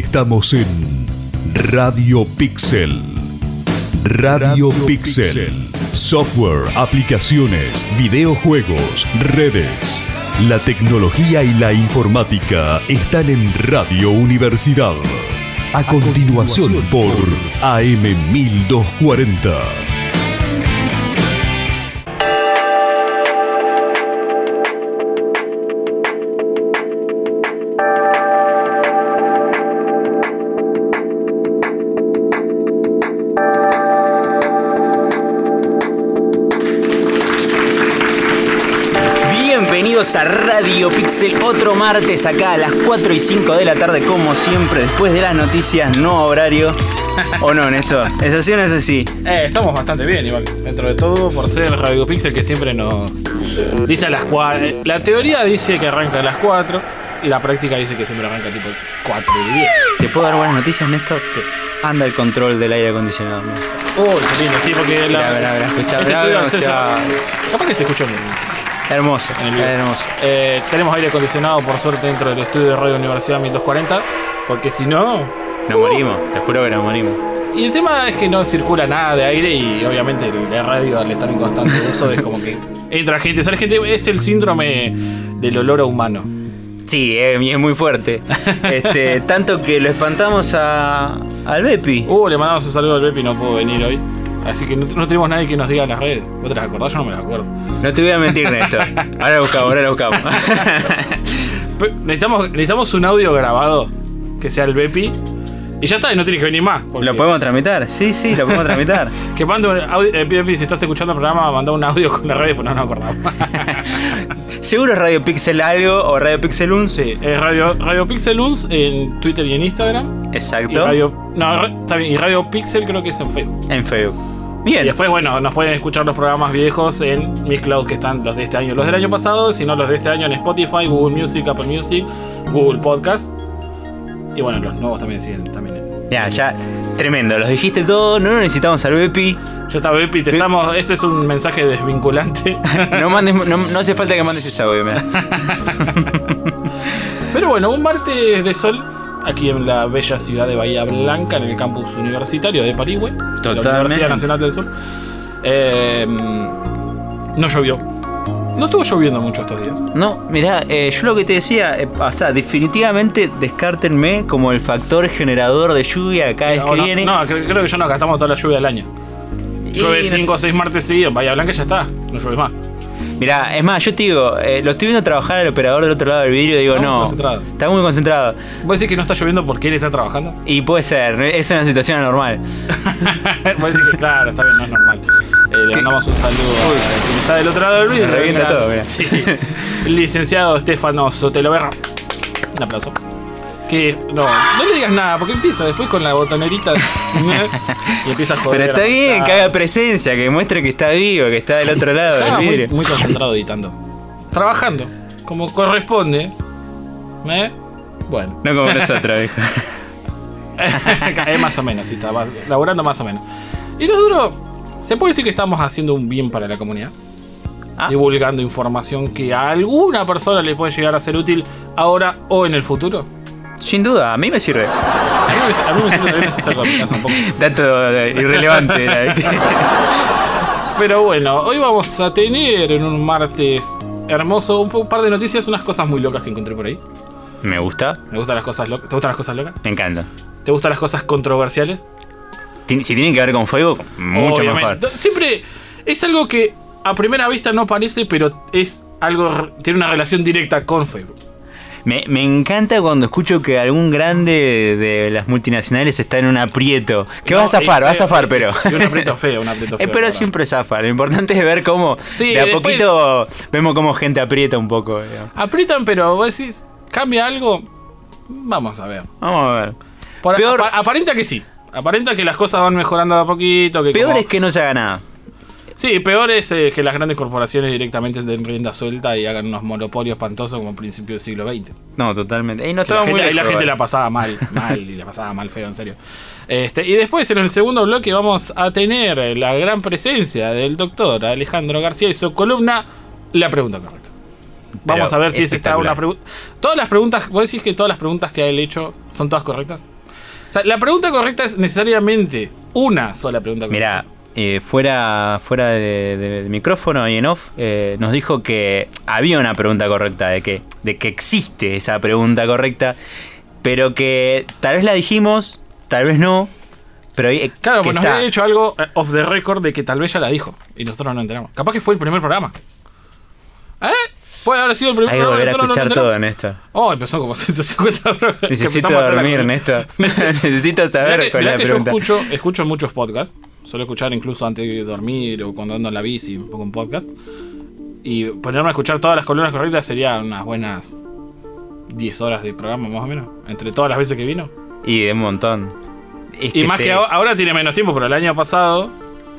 Estamos en Radio Pixel. Radio, Pixel. Software, aplicaciones, videojuegos, redes. La tecnología y la informática están en Radio Universidad. A, continuación, por AM 1240. Radio Pixel, otro martes acá a las 4 y 5 de la tarde, como siempre, después de las noticias, no horario. ¿O no, Néstor? ¿Es así o no es así? Eh, estamos bastante bien, igual. Dentro de todo, por ser Radio Pixel que siempre nos dice a las 4. La teoría dice que arranca a las 4 y la práctica dice que siempre arranca tipo 4 y 10. ¿Te puedo dar buenas noticias, Néstor? Anda el control del aire acondicionado. mira. Uy, qué lindo, sí, porque la. Mirá, mirá, mirá, escuchá, este hace- mirá. Capaz que se escuchó bien. Hermoso, En el video. hermoso. Eh, tenemos aire acondicionado, por suerte, dentro del estudio de Radio Universidad 1240. Porque si no. Nos morimos, te juro que nos morimos. Y el tema es que no circula nada de aire y obviamente la radio al estar en constante uso es como que entra gente, sale gente, es el síndrome del olor a humano. Sí, es muy fuerte. Este, tanto que lo espantamos a, al Bepi. Uh, le mandamos un saludo al Bepi, no pudo venir hoy. Así que no, no tenemos nadie que nos diga en las redes. ¿Vos te las acordás? Yo no me las acuerdo. No te voy a mentir, Néstor. Ahora lo buscamos, ahora lo buscamos. Necesitamos, necesitamos un audio grabado que sea el Bepi. Y ya está, y no tienes que venir más. porque- ¿Lo podemos tramitar? Sí, sí, lo podemos tramitar. Que mande un audio. eh, Bepi, si estás escuchando el programa, manda un audio con la radio, pues no nos acordamos. Seguro es Radio Pixel algo o Radio Pixel 1. sí, es Radio, radio Pixel Uns en Twitter y en Instagram. Y Exacto. Radio, no, está bien, y Radio Pixel creo que es en Facebook. En Facebook. Y Bien. después, bueno, nos pueden escuchar los programas viejos en mis clouds que están los de este año, los del año pasado, sino los de este año en Spotify, Google Music, Apple Music, Google Podcast. Y bueno, los nuevos también siguen también. en- Ya, ya. Tremendo. Los dijiste todo. No necesitamos al Bepi. Ya está, Bepi, te estamos. Este es un mensaje desvinculante. No, mandes, no, no hace falta que mandes ese audio. Pero bueno, un martes de sol aquí en la bella ciudad de Bahía Blanca, en el campus universitario de Parigüe, la. Universidad Nacional del Sur. Eh, no llovió. No estuvo lloviendo mucho estos días. No, mirá, eh, yo lo que te decía, eh, o sea, definitivamente descártenme como el factor generador de lluvia cada vez No, que no, viene. no, cre- creo que ya nos gastamos toda la lluvia del año. Llueve no 5 o sé. 6 martes seguidos, en Bahía Blanca ya está, no llueve más. Mirá, es más, yo te digo, eh, lo estoy viendo trabajar al operador del otro lado del vidrio y digo, Está no, concentrado. está muy concentrado. ¿Vos decís que no está lloviendo porque él está trabajando? Y puede ser, es una situación anormal. Vos decís que claro, está bien, no es normal. Eh, le mandamos un saludo a quien está del otro lado del vidrio. Me revienta todo, mirá. Sí. El licenciado Estefano Soteloverra. Un aplauso. Que no, no le digas nada, porque empieza después con la botonerita y empieza a joder. Pero está bien, que haga presencia, que muestre que está vivo, que está del otro lado del muy, vidrio. muy concentrado editando. Trabajando, como corresponde. ¿Eh? Bueno, No como nosotros, viejo. es más o menos, sí, estaba laburando más o menos. Y lo duro, se puede decir que estamos haciendo un bien para la comunidad. Ah. Divulgando información que a alguna persona le puede llegar a ser útil ahora o en el futuro. Sin duda, a mí me sirve. A mí me, también en mi casa un poco. Dato eh, irrelevante. Pero bueno, hoy vamos a tener en un martes hermoso un, par de noticias, unas cosas muy locas que encontré por ahí. me gusta, Me gustan las cosas locas. ¿Te gustan las cosas locas? me encanta. ¿Te gustan las cosas controversiales? Si tienen que ver con fuego, mucho Obviamente. mejor. Siempre es algo que a primera vista no parece, pero es algo tiene una relación directa con Facebook. Me, me encanta cuando escucho que algún grande de las multinacionales está en un aprieto. Que va a No, zafar, va a zafar, pero. un aprieto feo, un aprieto Eh, feo, pero siempre zafa. Lo importante es ver cómo Sí, de a después- poquito vemos cómo gente aprieta un poco. digamos. Aprietan, pero vos decís, ¿cambia algo? Vamos a ver. Vamos a ver. Por- Peor- apa- aparenta que sí. Aparenta que las cosas van mejorando de a poquito. Que Peor como- es que no se haga nada. Sí, peor es eh, que las grandes corporaciones directamente den rienda suelta y hagan unos monopolios espantosos como a principios del siglo XX. No, totalmente. Y no estaba muy gente, ahí la lejos, gente la pasaba mal, mal, y la pasaba mal feo, en serio. Este, y después en el segundo bloque vamos a tener la gran presencia del doctor Alejandro García y su columna La pregunta correcta. Vamos Pero a ver si es esta una pregunta. Todas las preguntas, vos decís que todas las preguntas que ha él hecho son todas correctas. O sea, la pregunta correcta es necesariamente una sola pregunta correcta. Mira, eh, fuera, fuera de, de- de micrófono y en off, eh, nos dijo que había una pregunta correcta, de que, de que existe esa pregunta correcta, pero que tal vez la dijimos, tal vez no, pero eh, Claro, pues nos está. había dicho algo eh, off the record de que tal vez ya la dijo y nosotros no enteramos. Capaz que fue el primer programa. ¿Eh? Puede haber sido el primer Hay que programa. volver a no escuchar nos todo. Néstor. Oh, empezó como 150 programas. Necesito dormir. Néstor. Necesito saber que, es la que yo pregunta. escucho, escucho muchos podcasts. Suelo escuchar incluso antes de dormir o cuando ando en la bici, un poco un podcast. Y ponerme a escuchar todas las columnas correctas sería unas buenas 10 horas de programa, más o menos. Entre todas las veces que vino. Y de un montón. Es Y más que ahora, ahora tiene menos tiempo, pero el año pasado,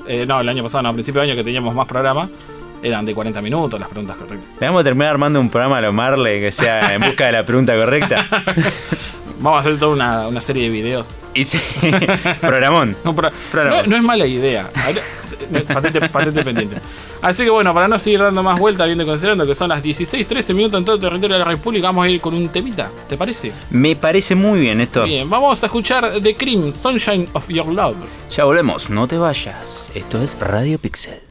eh, no, el año pasado, no, a principio de año que teníamos más programa, eran de 40 minutos las preguntas correctas. Le vamos a terminar armando un programa a lo Marley que sea en busca de la pregunta correcta. Vamos a hacer toda una, una serie de videos. Y sí, programón. No, es mala idea. Patente, patente pendiente. Así que bueno, para no seguir dando más vueltas, viendo y considerando que son las 16, 13 minutos en todo el territorio de la República, vamos a ir con un temita. ¿Te parece? Me parece muy bien esto. Bien, vamos a escuchar The Cream, Sunshine of Your Love. Ya volvemos, no te vayas. Esto es Radio Pixel.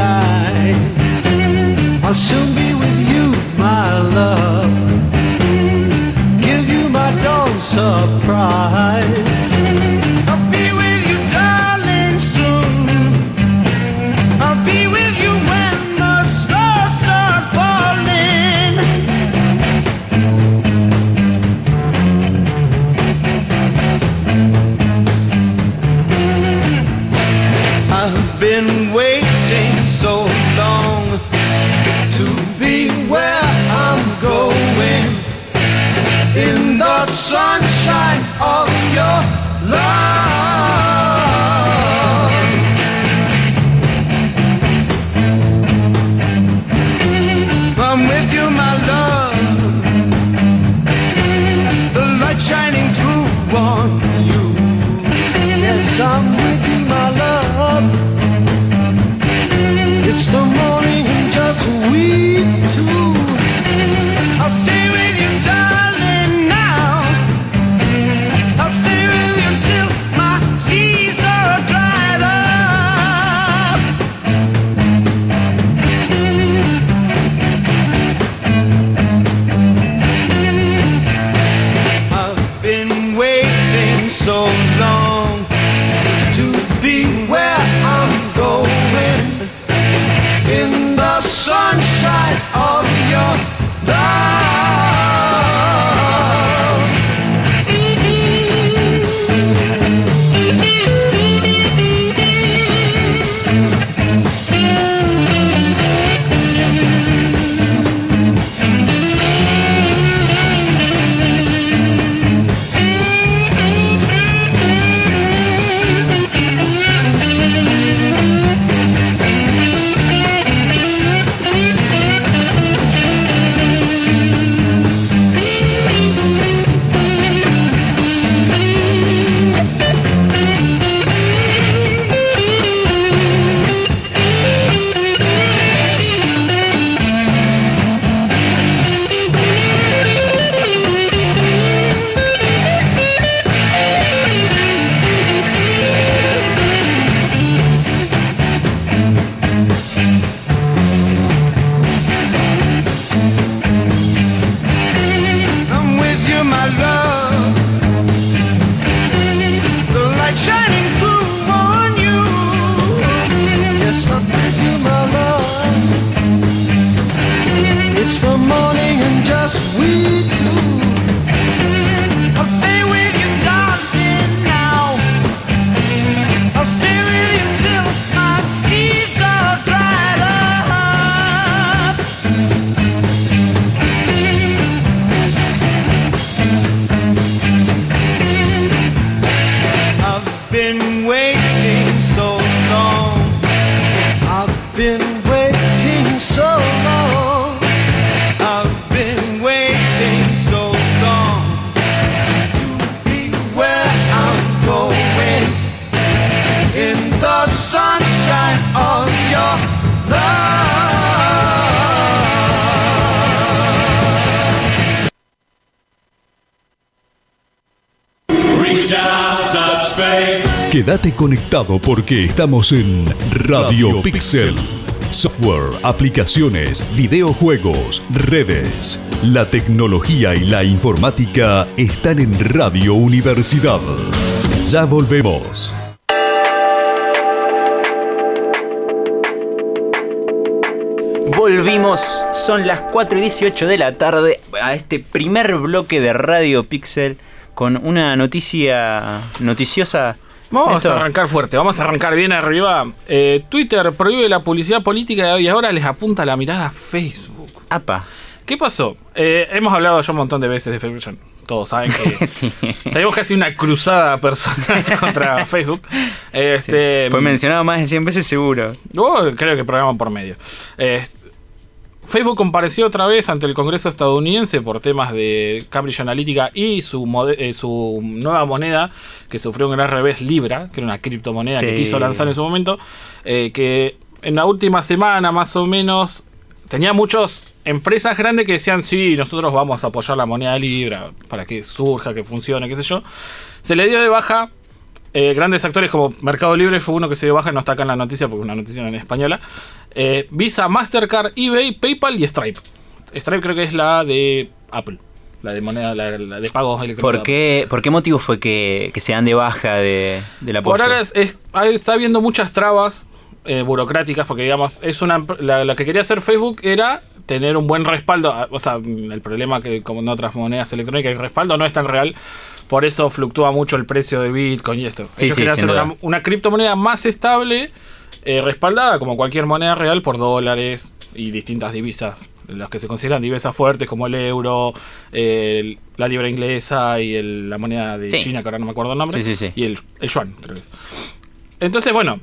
Quédate conectado porque estamos en Radio Pixel. Software, aplicaciones, videojuegos, redes. La tecnología y la informática están en Radio Universidad. Ya volvemos. Volvimos, son las 4 y 18 de la tarde a este primer bloque de Radio Pixel con una noticia noticiosa. Vamos Esto- a arrancar fuerte, vamos a arrancar bien arriba. Eh, Twitter prohíbe la publicidad política y ahora les apunta la mirada a Facebook. Apa. ¿Qué pasó? Eh, hemos hablado ya un montón de veces de Facebook. Todos saben que Sí. tenemos casi una cruzada personal contra Facebook. Este, Fue mencionado más de 100 veces seguro. Oh, creo que programa por medio. Eh, Facebook compareció otra vez ante el Congreso estadounidense por temas de Cambridge Analytica y su, eh, su nueva moneda que sufrió un gran revés, Libra, que era una criptomoneda que Sí. quiso lanzar en su momento, eh, que en la última semana más o menos tenía muchas empresas grandes que decían, sí, nosotros vamos a apoyar la moneda Libra para que surja, que funcione, qué sé yo. Se le dio de baja eh, grandes actores como Mercado Libre fue uno que se dio baja, no está acá en la noticia porque es una noticia en española. Eh, Visa, Mastercard, eBay, PayPal y Stripe. Stripe creo que es la de Apple, la de moneda, la, la de pagos electrónicos. ¿Por qué, ¿Por qué motivo fue que, que se dan de baja de, de la Por ahora es- es- está habiendo muchas trabas eh, burocráticas porque digamos es una la, la que quería hacer Facebook era tener un buen respaldo ah, o sea el problema que como en otras monedas electrónicas el respaldo no es tan real por eso fluctúa mucho el precio de Bitcoin y esto Sí, Ellos sí, hacer una, una criptomoneda más estable eh, respaldada como cualquier moneda real por dólares y distintas divisas las que se consideran divisas fuertes como el euro el- la libra inglesa y el- la moneda de Sí. China que ahora no me acuerdo el nombre Sí, sí, sí. y el, el yuan, creo que es. Entonces, bueno,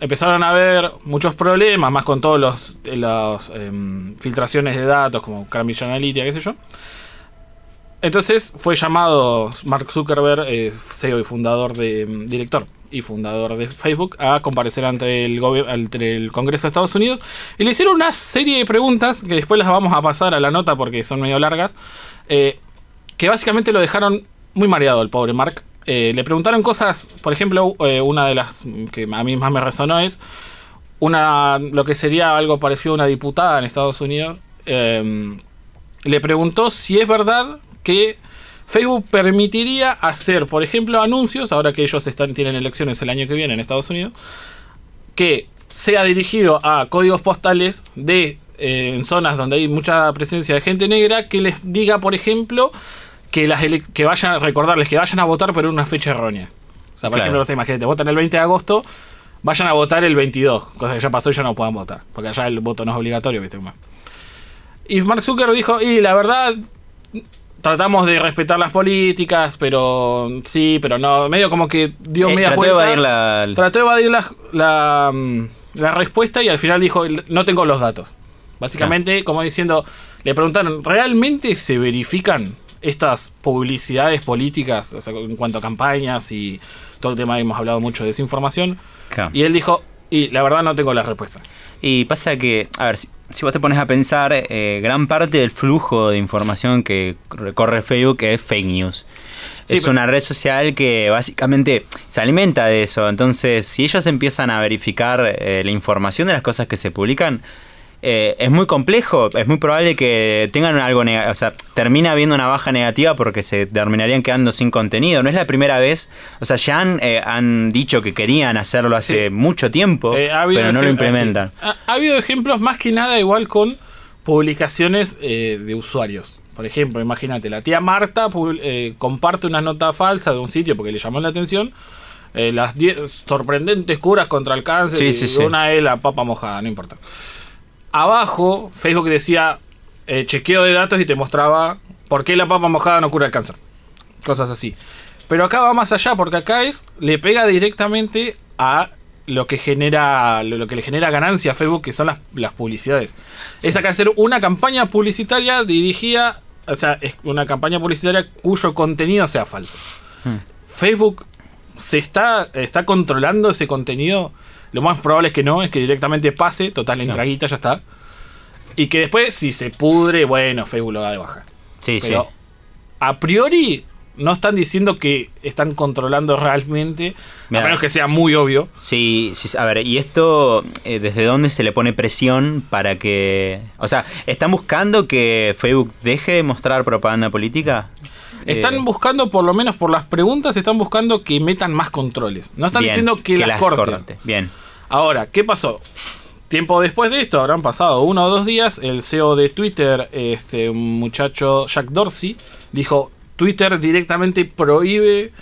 empezaron a haber muchos problemas, más con todos los, las em, filtraciones de datos, como Cambridge Analytica, qué sé yo. Entonces fue llamado Mark Zuckerberg, eh, CEO y fundador de em, director y fundador de Facebook, a comparecer ante el, ante el Congreso de Estados Unidos y le hicieron una serie de preguntas que después las vamos a pasar a la nota porque son medio largas, eh, que básicamente lo dejaron muy mareado el pobre Mark. Eh, le preguntaron cosas, por ejemplo, una de las que a mí más me resonó es una lo que sería algo parecido a una diputada en Estados Unidos. le preguntó si es verdad que Facebook permitiría hacer, por ejemplo, anuncios, ahora que ellos están, tienen elecciones el año que viene en Estados Unidos, que sea dirigido a códigos postales de eh, en zonas donde hay mucha presencia de gente negra que les diga, por ejemplo, que las que vayan a recordarles que vayan a votar pero en una fecha errónea. O sea, por Claro. ejemplo, no sé, imagínate, votan el 20 de agosto, vayan a votar el 22, cosa que ya pasó y ya no puedan votar, porque allá el voto no es obligatorio, ¿viste? es? Y Mark Zuckerberg dijo, y la verdad, tratamos de respetar las políticas, pero sí, pero no, medio como que dio Eh, media trató de vuelta. evadir la- Trató de evadir la, la, mm, la respuesta y al final dijo, no tengo los datos. Básicamente, como diciendo, le preguntaron, ¿realmente se verifican estas publicidades políticas, o sea, en cuanto a campañas y todo el tema hemos hablado mucho de desinformación? Y él dijo, y la verdad no tengo la respuesta. Y pasa que, a ver, si, si vos te pones a pensar, eh, gran parte del flujo de información que recorre Facebook es fake news. Sí, es una red social que básicamente se alimenta de eso. Entonces, si ellos empiezan a verificar eh, la información de las cosas que se publican, eh, es muy complejo. Es muy probable que tengan algo negativo. O sea, termina habiendo una baja negativa porque se terminarían quedando sin contenido. No es la primera vez. O sea, ya han, eh, han dicho que querían hacerlo hace Sí. mucho tiempo, Eh, ha pero no lo implementan. Ha, ha habido ejemplos más que nada igual con publicaciones eh, de usuarios. Por ejemplo, imagínate, la tía Marta eh, comparte una nota falsa de un sitio porque le llamó la atención. eh, las 10 sorprendentes curas contra el cáncer. Sí, y sí, sí. una es la papa mojada, no importa. Abajo, Facebook decía eh, chequeo de datos y te mostraba por qué la papa mojada no cura el cáncer. Cosas así. Pero acá va más allá, porque acá es, le pega directamente a lo que genera lo, que le genera ganancia a Facebook, que son las, las publicidades. Es acá hacer una campaña publicitaria dirigida, o sea, es una campaña publicitaria cuyo contenido sea falso. Hmm. Facebook se está, está controlando ese contenido. Lo más probable es que no, es que directamente pase, total, entra No. guita, ya está. Y que después, si se pudre, bueno, Facebook lo da de baja. Sí, Pero sí. a priori no están diciendo que están controlando realmente, Mirá. a menos que sea muy obvio. Sí, sí, a ver, ¿y esto eh, desde dónde se le pone presión para que... O sea, ¿están buscando que Facebook deje de mostrar propaganda política? Están Eh, buscando, por lo menos por las preguntas, están buscando que metan más controles. No están bien, diciendo que, las, corten. Bien. Ahora, ¿qué pasó? Tiempo después de esto, habrán pasado uno o dos días, el CEO de Twitter, este un muchacho Jack Dorsey, dijo, Twitter directamente prohíbe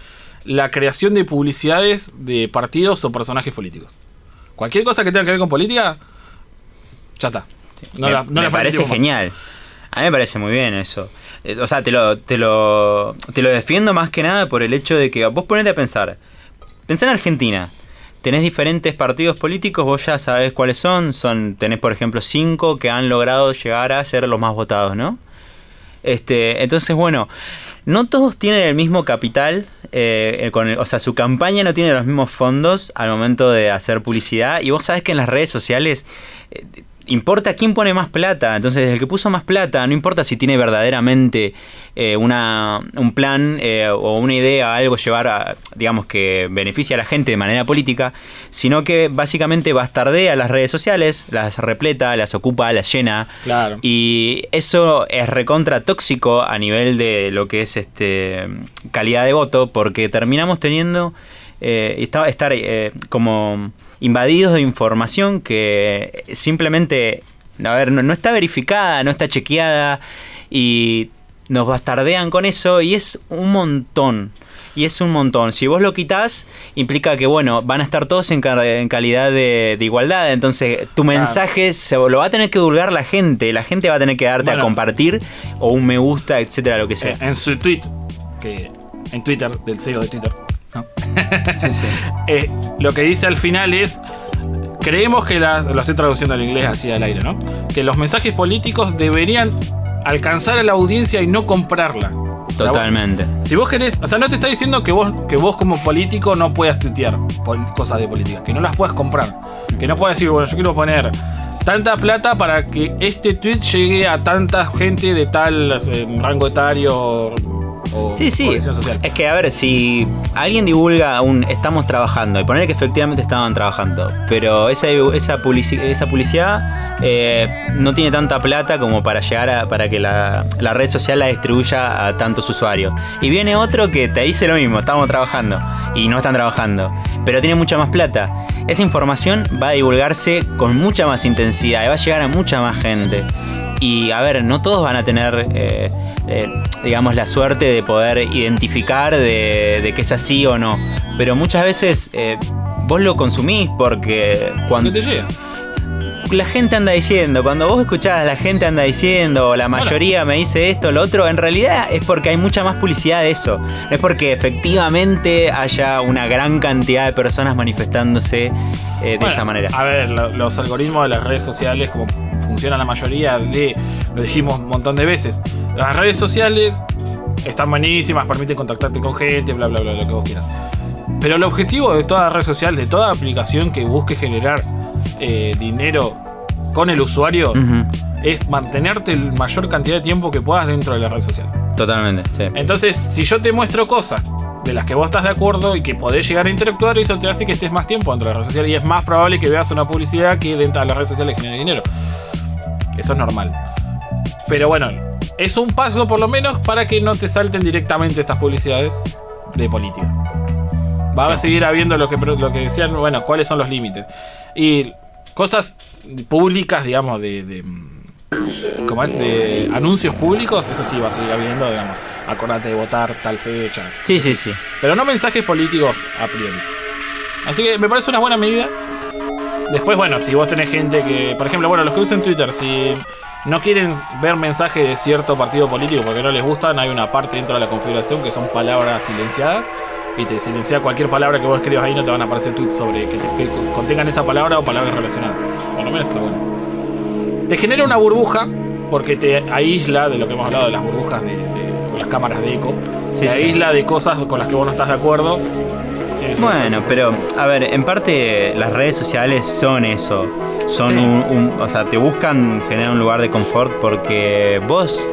la creación de publicidades de partidos o personajes políticos. Cualquier cosa que tenga que ver con política, ya está. No me la- no me parece más. genial. A mí me parece muy bien eso. Eh, O sea, te lo, te lo, te lo defiendo más que nada por el hecho de que vos ponete a pensar. Pensá en Argentina. Tenés diferentes partidos políticos, vos ya sabés cuáles son. son. Tenés, por ejemplo, cinco que han logrado llegar a ser los más votados, ¿no? Este, entonces, bueno, no todos tienen el mismo capital, eh, eh, con el- o sea, su campaña no tiene los mismos fondos al momento de hacer publicidad. Y vos sabés que en las redes sociales importa quién pone más plata. Entonces, el que puso más plata, no importa si tiene verdaderamente eh, una, un plan eh, o una idea, algo llevar a, digamos, que beneficia a la gente de manera política, sino que básicamente bastardea las redes sociales, las repleta, las ocupa, las llena. Claro. Y eso es recontra tóxico a nivel de lo que es este calidad de voto, porque terminamos teniendo eh, esta- estar eh, como invadidos de información que simplemente a ver, no, no está verificada, no está chequeada y nos bastardean con eso y es un montón. Y es un montón. Si vos lo quitas, implica que, bueno, van a estar todos en, ca- en calidad de, de igualdad. Entonces, tu mensaje se lo va a tener que divulgar la gente. La gente va a tener que darte a compartir o un me gusta, etcétera, lo que sea. Eh, en su tweet, que en Twitter, del CEO de Twitter, ¿no? Sí, sí. Eh, lo que dice al final es. Creemos que la- lo estoy traduciendo al inglés así al aire, ¿no? Que los mensajes políticos deberían alcanzar a la audiencia y no comprarla. O sea, Totalmente. vos- si vos querés, o sea, no te está diciendo que vos, que vos como político no puedas tuitear cosas de política, que no las puedas comprar, que no puedas decir, bueno, yo quiero poner tanta plata para que este tweet llegue a tanta gente de tal eh, rango etario o Sí, sí. social. Es que, a ver, si alguien divulga un estamos trabajando y poner que efectivamente estaban trabajando, pero esa, esa, publici- esa publicidad eh, no tiene tanta plata como para llegar a para que la, la red social la distribuya a tantos usuarios. Y viene otro que te dice lo mismo, estamos trabajando y no están trabajando, pero tiene mucha más plata. Esa información va a divulgarse con mucha más intensidad y va a llegar a mucha más gente. Y a ver, no todos van a tener, eh, eh, digamos, la suerte de poder identificar de, de que es así o no. Pero muchas veces eh, vos lo consumís porque cuando ¿Qué te llega? la gente anda diciendo, cuando vos escuchás la gente anda diciendo, o la mayoría me dice esto, lo otro, en realidad es porque hay mucha más publicidad de eso. No es porque efectivamente haya una gran cantidad de personas manifestándose eh, de Bueno, esa manera. A ver, lo- los algoritmos de las redes sociales, como funciona la mayoría de, lo dijimos un montón de veces, las redes sociales están buenísimas, permiten contactarte con gente, bla, bla, bla, lo que vos quieras. Pero el objetivo de toda red social, de toda aplicación que busque generar eh, dinero con el usuario, Ujú, es mantenerte el mayor cantidad de tiempo que puedas dentro de la red social. Totalmente, sí. Entonces, si yo te muestro cosas de las que vos estás de acuerdo y que podés llegar a interactuar, eso te hace que estés más tiempo dentro de la red social y es más probable que veas una publicidad que dentro de las redes sociales genere dinero. Eso es normal. Pero bueno, es un paso por lo menos para que no te salten directamente estas publicidades de política. Va a seguir habiendo lo que, lo que decían, bueno, cuáles son los límites. Y cosas públicas, digamos, de, de, ¿cómo es? de anuncios públicos, eso sí va a seguir habiendo, digamos, acordate de votar tal fecha. Sí, sí, sí. Pero no mensajes políticos a priori. Así que me parece una buena medida. Después, bueno, si vos tenés gente que, por ejemplo, bueno, los que usan Twitter, si no quieren ver mensajes de cierto partido político porque no les gustan, hay una parte dentro de la configuración que son palabras silenciadas. y te silencia cualquier palabra que vos escribas ahí, no te van a aparecer tweets sobre que, te- que contengan esa palabra o palabras relacionadas. Por lo menos está bueno. Te genera una burbuja porque te aísla de lo que hemos hablado de las burbujas de, de- o las cámaras de eco. Sí, te sí. aísla de cosas con las que vos no estás de acuerdo. Bueno, pero a ver, en parte las redes sociales son eso. Son Sí. un, un- O sea, te buscan generar un lugar de confort porque vos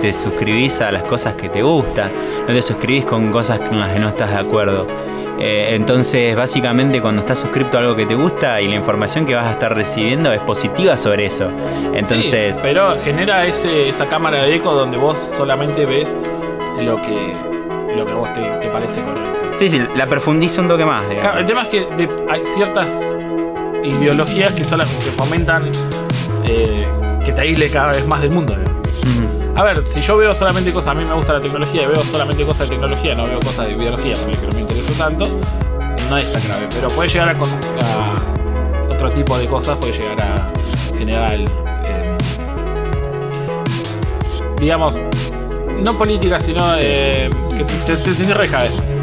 te suscribís a las cosas que te gustan, no te suscribís con cosas con las que no estás de acuerdo. Eh, entonces, básicamente, cuando estás suscrito a algo que te gusta y la información que vas a estar recibiendo es positiva sobre eso. Entonces, Sí, pero genera ese, esa cámara de eco donde vos solamente ves lo que, lo que a vos te, te parece correcto. Sí, sí, la profundiza un toque más. digamos. Claro, el tema es que de- hay ciertas ideologías que, sola- que fomentan eh, que te aísle cada vez más del mundo. A ver, si yo veo solamente cosas, a mí me gusta la tecnología y veo solamente cosas de tecnología, no veo cosas de biología, porque que no me interesa tanto, no es tan grave. Pero puede llegar a, a otro tipo de cosas, puede llegar a generar, eh, digamos, no política, sino Sí. eh, que te, te, te vez más en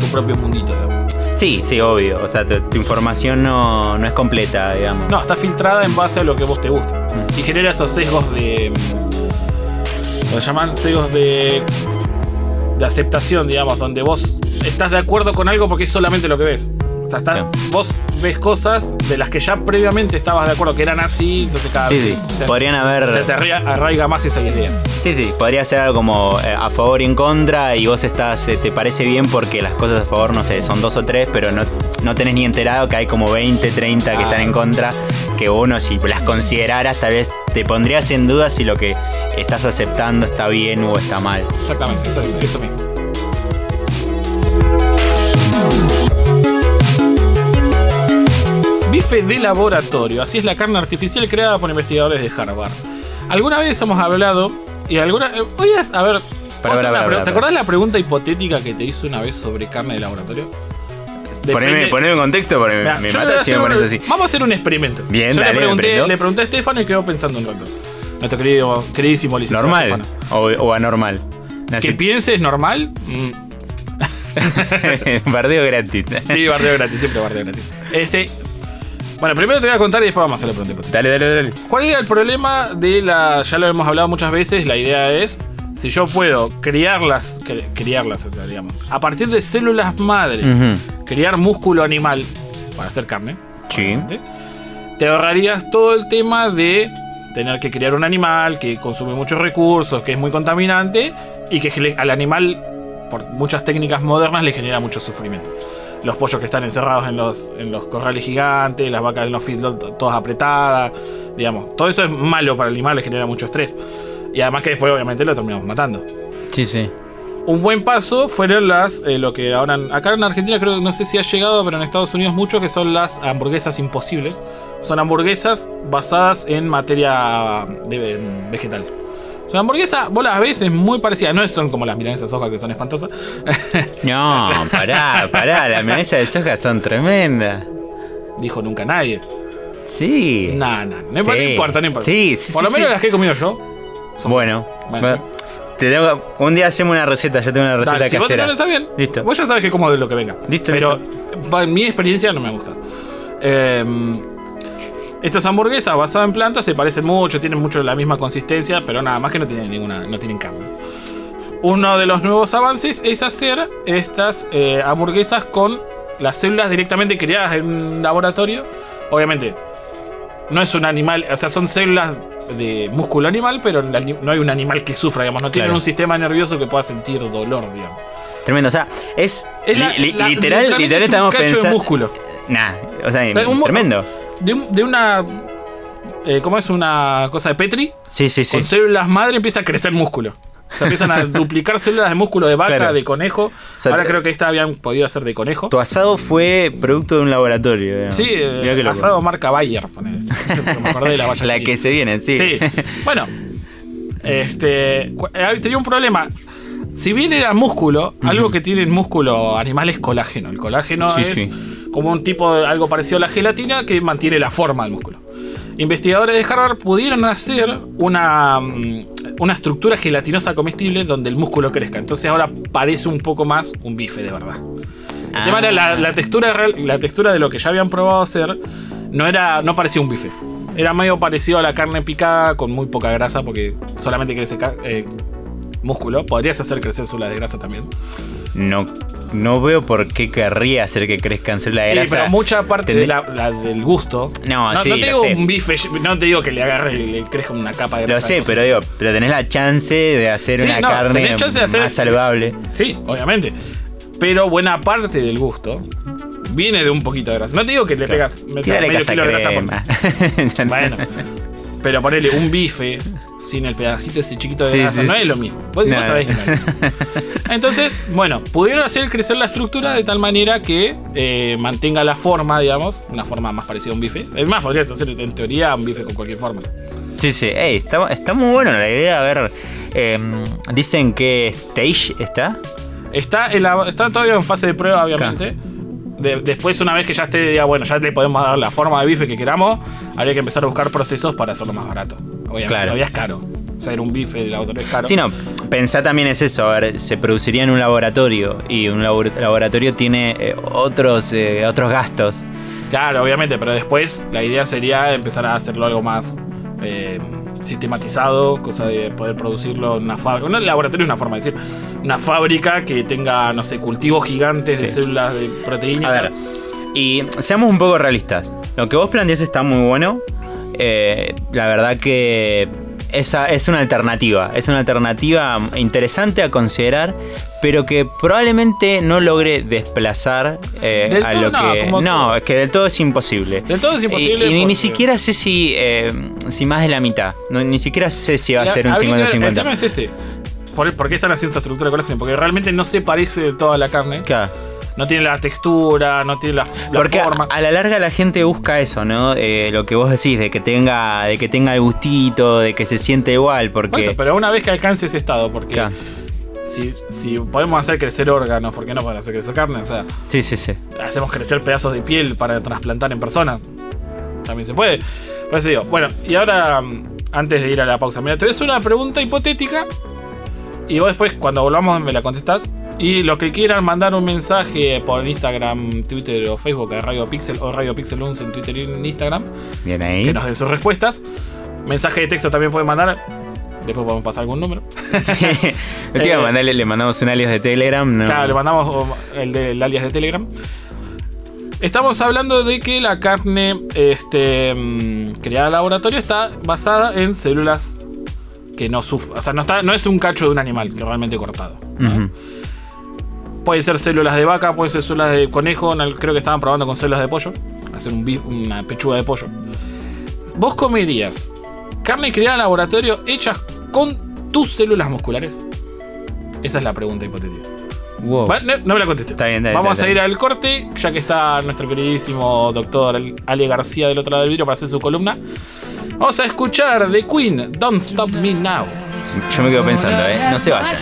tu propio mundito. digamos. Sí, sí, obvio. O sea, tu, tu información no, no es completa, digamos. No, está filtrada en base a lo que vos te gusta. Y genera esos sesgos de. mm, Lo llaman sesgos de. de aceptación, digamos, donde vos estás de acuerdo con algo porque es solamente lo que ves. O sea, estás- vos ves cosas de las que ya previamente estabas de acuerdo que eran así, entonces cada Sí, vez sí. se- Podrían haber. se te arraiga más esa idea. Sí, sí. Podría ser algo como eh, a favor y en contra y vos estás, eh, te parece bien porque las cosas a favor, no sé, son dos o tres, pero no, no tenés ni enterado que hay como 20, 30 que Ah. están en contra, que uno si las consideraras tal vez te pondrías en duda si lo que estás aceptando está bien o está mal. Exactamente, eso, eso, eso mismo. Bife de laboratorio, así es la carne artificial creada por investigadores de Harvard. Alguna vez hemos hablado y alguna. eh, Voy a, ver. Para, para, para, ¿Te acordás la pregunta hipotética que te hice una vez sobre carne de laboratorio? Depende- en contexto porque Mirá, yo le voy a hacer un- Vamos a hacer un experimento. Bien, yo dale, le, pregunté, le pregunté a Estefano y quedó pensando un rato. Nuestro querido, queridísimo licenciado ¿Normal o, o anormal? Que Así- pienses normal. mm, Bardeo gratis. Sí, bardeo gratis, siempre bardeo gratis. Este. Bueno, primero te voy a contar y después vamos a hacer la pregunta. Dale, dale, dale. ¿Cuál era el problema de la. Ya lo hemos hablado muchas veces, la idea es. Si yo puedo criarlas, cri- criarlas, o sea, digamos, a partir de células madre, Ujú. criar músculo animal para hacer carne, Sí. te ahorrarías todo el tema de tener que criar un animal que consume muchos recursos, que es muy contaminante y que al animal, por muchas técnicas modernas, le genera mucho sufrimiento. Los pollos que están encerrados en los, en los corrales gigantes, las vacas en los feedlots todas apretadas, digamos, todo eso es malo para el animal, le genera mucho estrés. Y además que después obviamente lo terminamos matando. Sí, sí. Un buen paso fueron las, eh, lo que ahora, acá en Argentina creo que no sé si ha llegado, pero en Estados Unidos mucho, que son las hamburguesas imposibles. Son hamburguesas basadas en materia de, en vegetal. Son hamburguesas, vos las ves, es muy parecida. No son como las milanesas soja que son espantosas. No, pará, pará. Las milanesas de soja son tremendas. Dijo nunca nadie. Sí. No, no, no, Sí. importa, no importa. Sí, sí, Por lo menos sí. las que he comido yo. son- Bueno, te tengo- un día hacemos una receta, yo tengo una receta Dale, si vos casera. no, está bien. Listo. Vos ya sabes que como de lo que venga. Listo, Pero en mi experiencia no me gusta. Eh, estas hamburguesas basadas en plantas se parecen mucho, tienen mucho la misma consistencia, pero nada más que no tienen ninguna, no tienen carne. Uno de los nuevos avances es hacer estas eh, hamburguesas con las células directamente criadas en un laboratorio. Obviamente, no es un animal, o sea, son células de músculo animal, pero no hay un animal que sufra, digamos, no tienen Claro. un sistema nervioso que pueda sentir dolor, digamos. Tremendo, o sea, es, Es la- li- li- la- literal, literal es estamos pensando. músculo. Nah, o sea, O sea, un mu- tremendo. De, un- de una. eh, ¿Cómo es una cosa de Petri? Sí, sí, sí. Con células madre empieza a crecer músculo. Se empiezan a duplicar células de músculo de vaca, Claro. de conejo. sea, Ahora creo que esta habían podido hacer de conejo. Tu asado fue producto de un laboratorio. digamos. Sí, eh, loco. asado marca Bayer. ponele. Siempre me acordé de la que se vienen, sí. Sí. Bueno, este. eh, Tenía un problema. Si bien era músculo, algo que tiene el músculo animal es colágeno. El colágeno Sí, es sí. Como un tipo de algo parecido a la gelatina que mantiene la forma del músculo. investigadores de Harvard pudieron hacer una, mm, una estructura gelatinosa comestible donde el músculo crezca. Entonces ahora parece un poco más un bife de verdad. El tema era la, la textura real- la textura de lo que ya habían probado hacer no era no parecía un bife. Era medio parecido a la carne picada con muy poca grasa porque solamente crece eh, músculo. Podrías hacer crecer células de grasa también. No, no veo por qué querría hacer que crezcan células de Sí, pero mucha parte Tendré- de la- la- del gusto. No, no, sí, no te lo digo sé. un bife, no te digo que le agarre y le crezca una capa de Lo grasa. sé, no pero digo, pero tenés la chance de hacer Sí, una no, carne de hacer- más salvable. Sí, obviamente. Pero buena parte del gusto viene de un poquito de grasa. No te digo que le pegas medio kilo de grasa por-. Bueno, pero ponele un bife sin el pedacito ese chiquito de Sí, grasa, sí, no sí. es lo mismo. Vos, vos No, sabés que no es lo mismo. Entonces, bueno, pudieron hacer crecer la estructura de tal manera que eh, mantenga la forma, digamos, una forma más parecida a un bife. Es más, podrías hacer en teoría un bife con cualquier forma. Sí, sí. Ey, está, está muy bueno la idea. A ver, em, dicen que Stage está. Está, en la- está todavía en fase de prueba, obviamente. De- después, una vez que ya esté, ya, bueno, ya le podemos dar la forma de bife que queramos, habría que empezar a buscar procesos para hacerlo más barato. Obviamente, Claro. todavía es caro. Hacer un bife del autor es caro. Sí, no, pensá también es eso, a ver, se produciría en un laboratorio y un labor- laboratorio tiene eh, otros, eh, otros gastos. Claro, obviamente, pero después la idea sería empezar a hacerlo algo más eh, sistematizado, cosa de poder producirlo en una fábrica. Un laboratorio es una forma de decir. Una fábrica que tenga, no sé, cultivos gigantes de células de proteína. A ver, y seamos un poco realistas. Lo que vos planteás está muy bueno. Eh, la verdad que esa es una alternativa. Es una alternativa interesante a considerar, pero que probablemente no logre desplazar eh, Del a todo lo que. No, es que del todo es imposible. Del todo es imposible Y, y ni siquiera sé si, eh, si más de la mitad. No, ni siquiera sé si va a ser un habría que ver, El 50-50. tema es este. ¿Por, por qué están haciendo esta estructura de colágeno? Porque realmente no se parece de toda la carne. Claro. No tiene la textura, no tiene la, la Porque a, forma. a la larga la gente busca eso, ¿no? Eh, lo que vos decís, de que tenga, de que tenga el gustito, de que se siente igual, Por porque. pero una vez que alcance ese estado, porque Claro. Si, si podemos hacer crecer órganos, ¿por qué no para hacer crecer carne? O sea, Sí, sí, sí. hacemos crecer pedazos de piel para trasplantar en persona. También se puede. Por eso digo, bueno, y ahora, mm, antes de ir a la pausa, mira, te voy a hacer una pregunta hipotética. Y vos después, cuando volvamos, me la contestás. Y los que quieran mandar un mensaje por Instagram, Twitter o Facebook a Radio Pixel o Radio Pixel 11 en Twitter y en Instagram, Bien ahí. que nos den sus respuestas. Mensaje de texto también pueden mandar. Después podemos pasar algún número. Sí. Eh, mandarle- le mandamos un alias de Telegram. No. Claro, le mandamos o, el del alias de Telegram. Estamos hablando de que la carne este, mm, creada en laboratorio está basada en células que no sufren. O sea, no, está, no es un cacho de un animal que realmente cortado. ¿no? Ujú. Puede ser células de vaca, puede ser células de conejo. Creo que estaban probando con células de pollo. Hacer un una pechuga de pollo. ¿Vos comerías carne creada en laboratorio hecha con tus células musculares? Esa es la pregunta hipotética. Wow. No, no me la contestes. Está bien, está bien, Vamos está a ir al corte, ya que está nuestro queridísimo doctor Ale García del otro lado del vidrio para hacer su columna. Vamos a escuchar de Queen, Don't Stop Me Now. Yo me quedo pensando, ¿eh? No se vayan.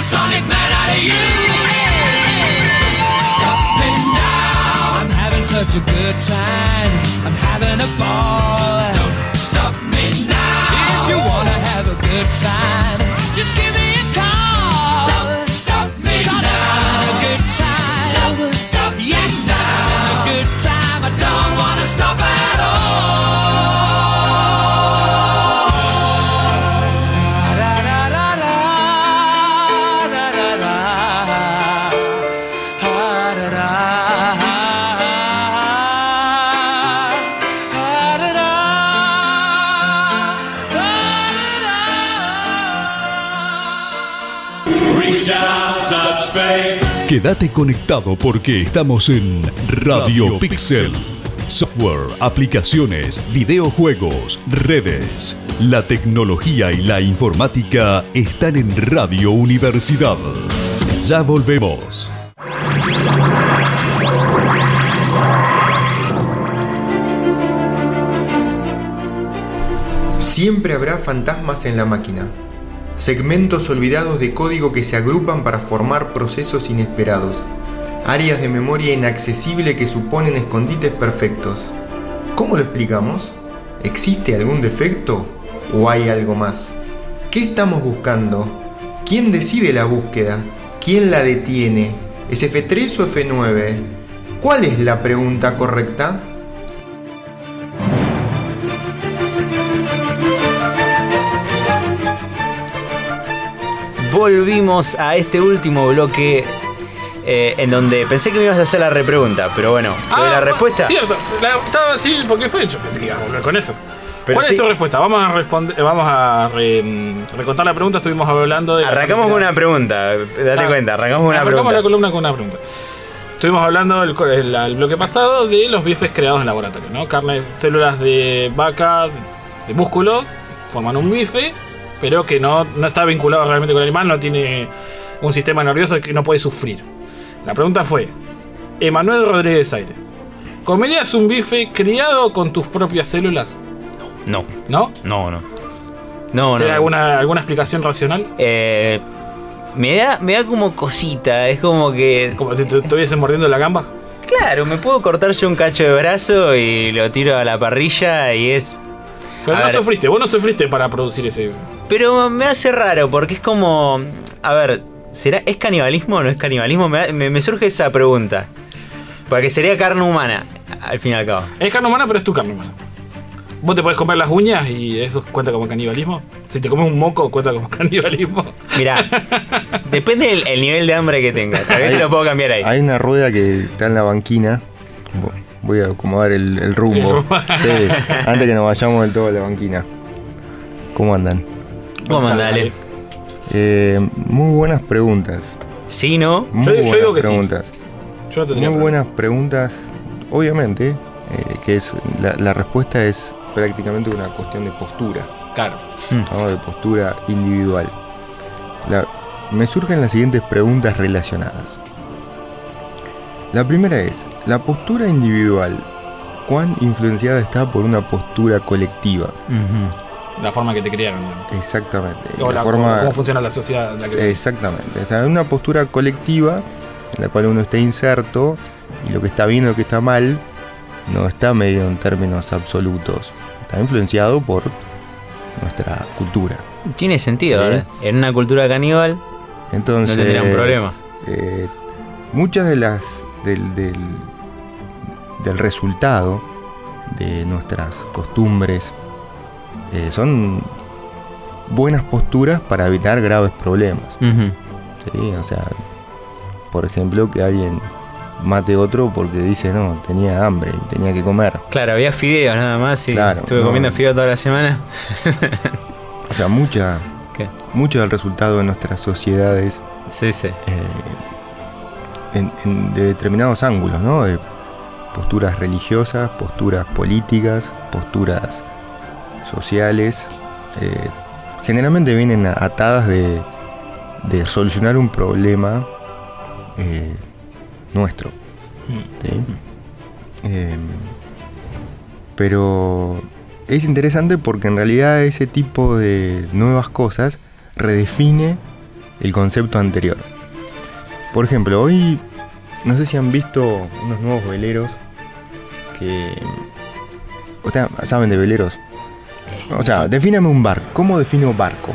A supersonic man out of you. Stop me now. I'm having such a good time. I'm having a ball. Don't stop me now. If you wanna have a good time, just give me Quédate conectado porque estamos en Radio Pixel. Software, aplicaciones, videojuegos, redes. La tecnología y la informática están en Radio Universidad. Ya volvemos. Siempre habrá fantasmas en la máquina, segmentos olvidados de código que se agrupan para formar procesos inesperados, áreas de memoria inaccesible que suponen escondites perfectos. ¿Cómo lo explicamos? ¿Existe algún defecto o hay algo más? ¿Qué estamos buscando? ¿Quién decide la búsqueda? ¿Quién la detiene? ¿Es F3 o F9? ¿Cuál es la pregunta correcta? Volvimos a este último bloque eh, en donde pensé que me ibas a hacer la repregunta, pero bueno, ¿lo de la Ah, respuesta. Cierto, la, estaba así porque fue hecho. Pensé que iba a volver con eso. Pero ¿Cuál sí. es tu respuesta? Vamos a responder, eh, vamos a re- mm, recontar la pregunta. Estuvimos hablando de. Arrancamos con una pregunta, date Ah, cuenta, arrancamos con una arrancamos la columna con una pregunta. Estuvimos hablando el, co- el- el bloque pasado de los bifes creados en laboratorio, ¿no? Carne, células de vaca, de músculo, forman un bife, pero que no, no está vinculado realmente con el animal, no tiene un sistema nervioso que no puede sufrir. La pregunta fue, Emanuel Rodríguez Aire, ¿comerías un bife criado con tus propias células? No, ¿No? no, no. No, no. ¿Tiene alguna, alguna explicación racional? Eh, me da, me da como cosita, es como que. Como si te estuviesen mordiendo la gamba. Claro, me puedo cortar yo un cacho de brazo y lo tiro a la parrilla y es. Pero A no ver. sufriste, vos no sufriste para producir ese... Pero me hace raro porque es como. A ver, ¿será, ¿es canibalismo o no es canibalismo? Me, me- me surge esa pregunta. Porque sería carne humana, al fin y al cabo. Es carne humana, pero es tu carne humana. Vos te podés comer las uñas y eso cuenta como canibalismo. Si te comes un moco, cuenta como canibalismo. Mirá, depende del el nivel de hambre que tengas. Tal vez te lo puedo cambiar ahí. Hay una rueda que está en la banquina. Vo- Voy a acomodar el, el rumbo. El rumbo. Sí, antes que nos vayamos del todo a la banquina. ¿Cómo andan? Vos mandale. Eh, muy buenas preguntas. Sí, ¿no? Muy Yo- yo buenas digo que sí. preguntas. Yo no tendría Muy problema. buenas preguntas. Obviamente, eh, que es la, la respuesta es prácticamente una cuestión de postura. Claro. ¿no? de postura individual. La- me surgen las siguientes preguntas relacionadas. La primera es, ¿la postura individual cuán influenciada está por una postura colectiva? La forma que te criaron. ¿no? Exactamente. O la la- forma, cómo funciona la sociedad. en La que Exactamente. O sea, una postura colectiva, en la cual uno está inserto y lo que está bien y lo que está mal no está medido en términos absolutos. Está influenciado por nuestra cultura. Tiene sentido, Sí. ¿verdad? En una cultura caníbal. Entonces, No tendría un problema. eh, muchas de las del, del, del resultado de nuestras costumbres eh, son buenas posturas para evitar graves problemas. ¿sí? O sea, por ejemplo, que alguien mate otro porque dice no, tenía hambre, tenía que comer. Claro, había fideos nada más y Claro, estuve no. comiendo fideos toda la semana. O sea, mucha, ¿Qué? mucho del resultado de nuestras sociedades Sí, sí. eh, en- en- de determinados ángulos, ¿no? De posturas religiosas, posturas políticas, posturas sociales. eh, generalmente vienen atadas de, de solucionar un problema eh, nuestro. ¿sí? Eh, pero es interesante porque en realidad ese tipo de nuevas cosas redefine el concepto anterior. Por ejemplo, hoy no sé si han visto unos nuevos veleros que... Sea, ¿saben de veleros? O sea, defíname un barco. ¿Cómo defino barco?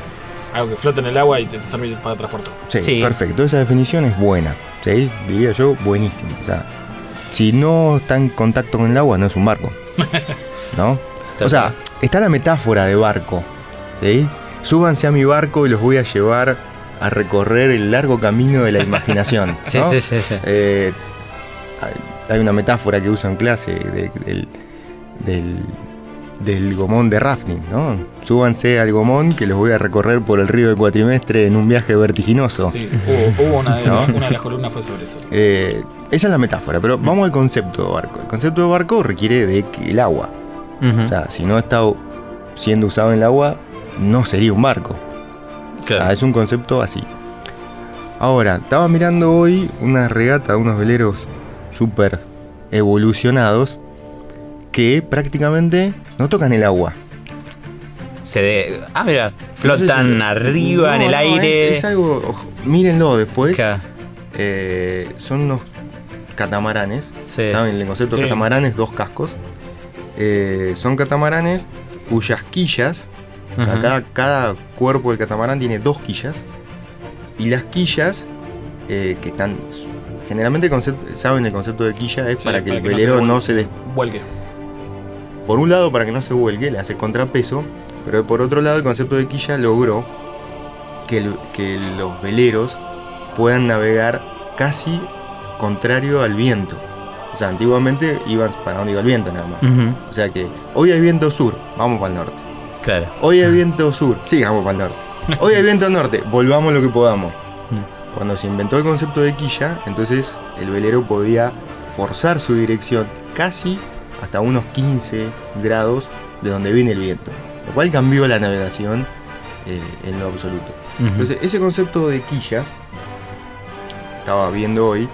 Algo que flota en el agua y te sirve para transportar. Sí, Sí. perfecto. Esa definición es buena. ¿sí? Diría yo, buenísimo. O sea, si no está en contacto con el agua, no es un barco. ¿No? O sea, está la metáfora de barco. ¿sí? Súbanse a mi barco y los voy a llevar a recorrer el largo camino de la imaginación. Sí, ¿no? sí, sí, sí. Eh, hay- una metáfora que uso en clase de- del, del, del gomón de rafting, ¿no? Súbanse al gomón que los voy a recorrer por el río de Cuatrimestre en un viaje vertiginoso. Sí, hubo, hubo una, de, ¿No? una de las columnas fue sobre eso. Eh, esa es la metáfora, pero vamos al concepto de barco. El concepto de barco requiere de que el agua. O sea, si no está siendo usado en el agua, no sería un barco. Claro. Ah, es un concepto así. Ahora, estaba mirando hoy una regata, unos veleros súper evolucionados que prácticamente no tocan el agua. Se de... Ah, mira, No sé flotan si- arriba en el no, aire. Es, es algo, ojo, mírenlo después. Eh, son unos catamaranes. Sí. ¿Saben? El concepto Sí. de catamaranes, dos cascos. Eh, son catamaranes cuyas quillas, Ajá. cada, cada cuerpo del catamarán tiene dos quillas. Y las quillas, eh, que están. Generalmente, concepto- saben el concepto de quilla es Sí, para que para el que no se velero no se des- Vuelque. Por un lado, para que no se vuelque, le hace contrapeso. Pero por otro lado, el concepto de quilla logró que, el- que los veleros puedan navegar casi contrario al viento. O sea, antiguamente iban para donde iba el viento nada más. O sea que hoy hay viento sur, vamos para el norte. Claro. Hoy hay viento sur, sigamos para el norte. Hoy hay viento norte, volvamos lo que podamos. Cuando se inventó el concepto de quilla, entonces el velero podía forzar su dirección casi hasta unos 15 grados de donde viene el viento. Lo cual cambió la navegación eh, en lo absoluto. Entonces, ese concepto de quilla, estaba viendo hoy,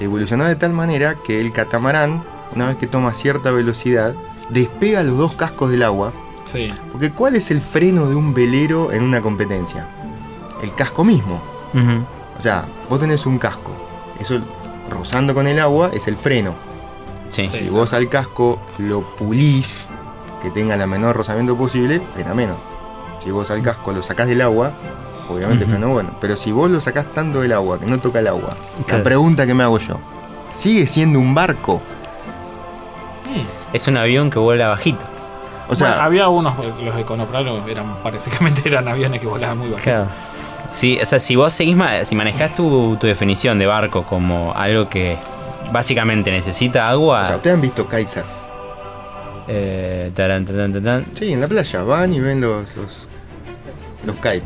evolucionó de tal manera que el catamarán, una vez que toma cierta velocidad, despega los dos cascos del agua. Sí. Porque ¿cuál es el freno de un velero en una competencia? El casco mismo. O sea, vos tenés un casco. Eso rozando con el agua es el freno. Sí. Si vos al casco lo pulís, que tenga el menor rozamiento posible, frena menos. Si vos al casco lo sacás del agua, obviamente Ujú. frena bueno. Pero si vos lo sacás tanto del agua que no toca el agua, Claro. la pregunta que me hago yo, ¿sigue siendo un barco? Es un avión que vuela bajito. O sea, Bueno, había unos, los econopranos eran, básicamente eran aviones que volaban muy bajito. Claro. Sí, o sea, si vos seguís, si manejás tu, tu definición de barco como algo que básicamente necesita agua, o sea, ustedes han visto kitesurf. eh, tarán, tarán, tarán. Sí, en la playa, van y ven los, los, los kites.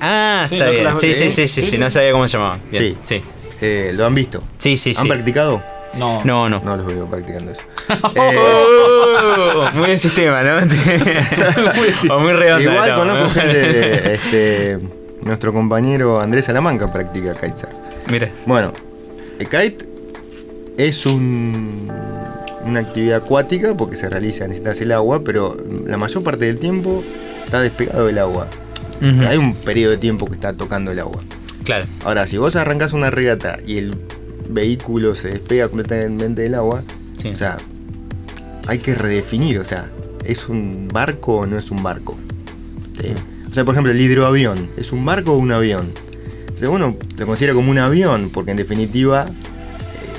Ah, Sí, está bien. las- Sí, sí, sí, sí, Sí, no sabía cómo se llamaba. Bien, sí. Eh, ¿Lo han visto? Sí, sí, sí. ¿Han practicado? No. No, no. No los veo practicando eso. Eh, Oh, muy de sistema, ¿no? o muy redondo. igual no. conozco gente, de- este, nuestro compañero Andrés Salamanca practica kitesurf. Mira. Bueno, el kite es un- una actividad acuática porque se realiza, necesitas el agua, pero la mayor parte del tiempo está despegado del agua. Hay un periodo de tiempo que está tocando el agua. Claro. Ahora, si vos arrancás una regata y el vehículo se despega completamente del agua, Sí. o sea, hay que redefinir, o sea, ¿es un barco o no es un barco? ¿Sí? O sea, por ejemplo, el hidroavión, ¿es un barco o un avión? O sea, uno lo considera como un avión, porque en definitiva eh,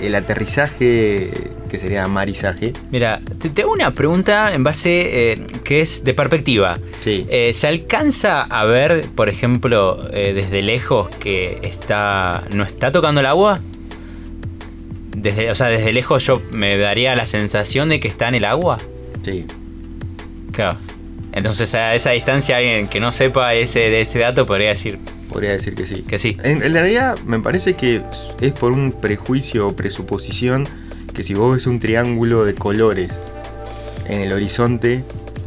el aterrizaje, que sería marizaje, Mira, te, te hago una pregunta en base eh, que es de perspectiva. sí, Eh, ¿Se alcanza a ver, por ejemplo, eh, desde lejos que está no está tocando el agua? Desde, o sea, desde lejos yo me daría la sensación de que está en el agua. sí. Claro. Entonces a esa distancia alguien que no sepa ese, de ese dato podría decir Podría decir que sí. que sí. En, en realidad me parece que es por un prejuicio o presuposición que si vos ves un triángulo de colores en el horizonte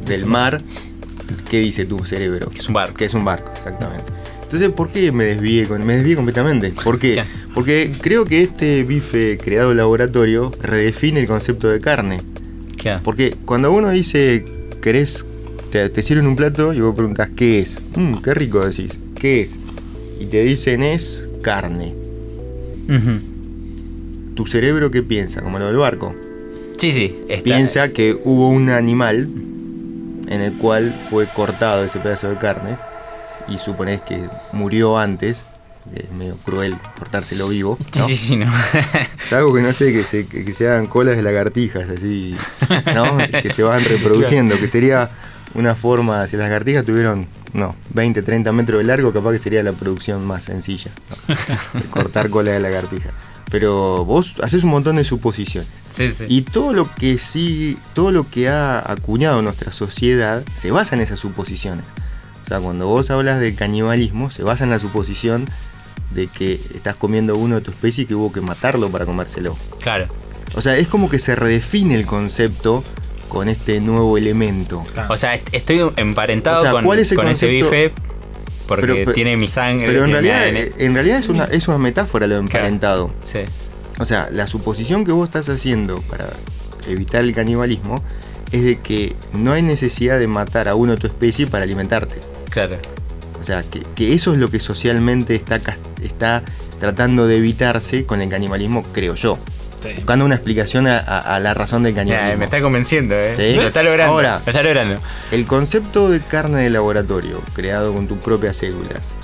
del mar, ¿qué dice tu cerebro? Que es un barco. Que es un barco, exactamente. Entonces, ¿por qué me desvié? Me desvié completamente. ¿Por qué? Porque creo que este bife creado en laboratorio redefine el concepto de carne. Porque cuando uno dice, querés, te, te sirven un plato y vos preguntás, ¿qué es? Mmm, qué rico decís, ¿qué es? Y te dicen, es carne. ¿Tu cerebro qué piensa? Como lo del barco. Sí, sí. está- Piensa que hubo un animal en el cual fue cortado ese pedazo de carne y suponés que murió antes. que Es medio cruel cortárselo vivo. Sí, ¿no? sí, sí, no. Salvo que no sé, que se, que, que se hagan colas de lagartijas así, ¿no? que se van reproduciendo, que sería una forma, si las lagartijas tuvieron, no, 20, 30 metros de largo, capaz que sería la producción más sencilla, ¿no? De cortar cola de lagartija. Pero vos haces un montón de suposiciones. Sí, sí. Y todo lo que sí, todo lo que ha acuñado nuestra sociedad se basa en esas suposiciones. O sea, cuando vos hablas del canibalismo, se basa en la suposición de que estás comiendo uno de tu especie y que hubo que matarlo para comérselo. Claro. O sea, es como que se redefine el concepto con este nuevo elemento. O sea, est- estoy emparentado O sea, con, ¿cuál es el con ese bife porque Pero- pero- tiene mi sangre. Pero en realidad, eh, en realidad es una, es una metáfora lo emparentado. Sí. O sea, la suposición que vos estás haciendo para evitar el canibalismo es de que no hay necesidad de matar a uno de tu especie para alimentarte. Claro. O sea, que, que eso es lo que socialmente está, está tratando de evitarse con el canibalismo, creo yo. Sí. Buscando una explicación a, a- a la razón del Ya, canibalismo. me está convenciendo, ¿eh? Sí. Lo está logrando. Ahora. Lo está logrando. El concepto de carne de laboratorio, creado con tus propias células,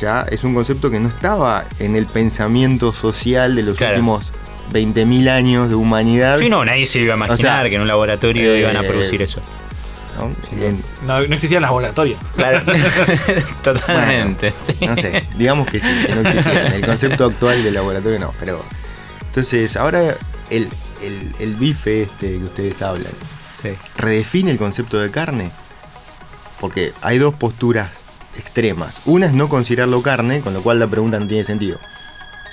ya es un concepto que no estaba en el pensamiento social de los Claro. últimos 20.000 años de humanidad. Sí, no, nadie se iba a imaginar O sea, que en un laboratorio eh, iban a producir eso. ¿no? En- No, no existía el laboratorio. Claro. Totalmente. sí. no sé, digamos que sí, que no existía. En el concepto actual de laboratorio no, pero. Entonces, ahora el, el, el bife este que ustedes hablan, Sí. redefine el concepto de carne. Porque hay dos posturas extremas. Una es no considerarlo carne, con lo cual la pregunta no tiene sentido.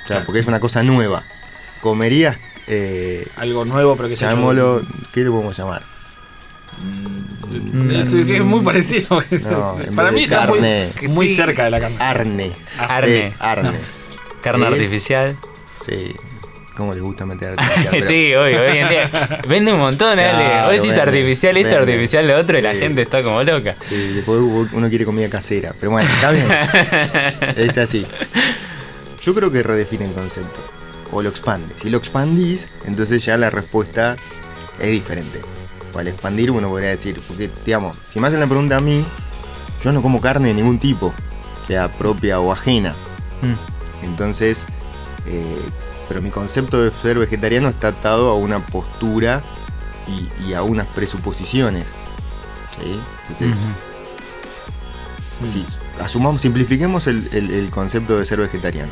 O sea, porque es una cosa nueva. ¿Comerías, eh, Algo nuevo, pero que se llamémoslo, qué le podemos llamar? Es, que es muy parecido. No, Para mí está muy, carne. muy Sí. cerca de la carne. Arne. Arne. Arne. Carne ¿Eh? artificial. Sí. ¿Cómo les gusta meter artificial? Pero- sí, hoy, hoy en día. Vende un montón, Ale. Claro, Vos decís vende, artificial esto, vende. artificial lo otro, y la gente está como loca. Sí, después uno quiere comida casera. Pero bueno, está bien. es así. Yo creo que redefine el concepto. O lo expande. Si lo expandís, entonces ya la respuesta es diferente. O al expandir uno podría decir, porque digamos, si me hacen la pregunta a mí, yo no como carne de ningún tipo, sea propia o ajena. Mm. Entonces, eh, pero mi concepto de ser vegetariano está atado a una postura y, y a unas presuposiciones. ¿sí? Entonces, sí, asumamos, simplifiquemos el, el- el concepto de ser vegetariano.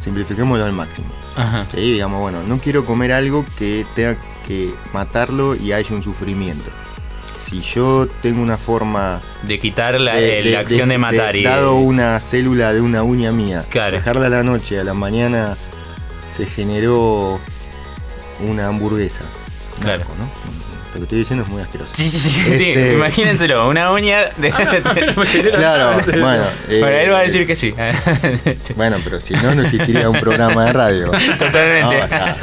Simplifiquémoslo al máximo. Ajá. ¿sí? Digamos, bueno, no quiero comer algo que tenga que matarlo y haya un sufrimiento. Si yo tengo una forma De quitar la, de- eh, de- la acción de, de- matar y. dado una célula de una uña mía, Claro. dejarla a la noche, a la mañana se generó una hamburguesa. Claro. Lo que estoy diciendo es muy asqueroso. Sí, sí, sí, sí. Este- Imagínenselo, una uña de. Claro, bueno. eh, él va a decir que sí. Sí. Bueno, pero si no, no existiría un programa de radio. Totalmente. No, o sea,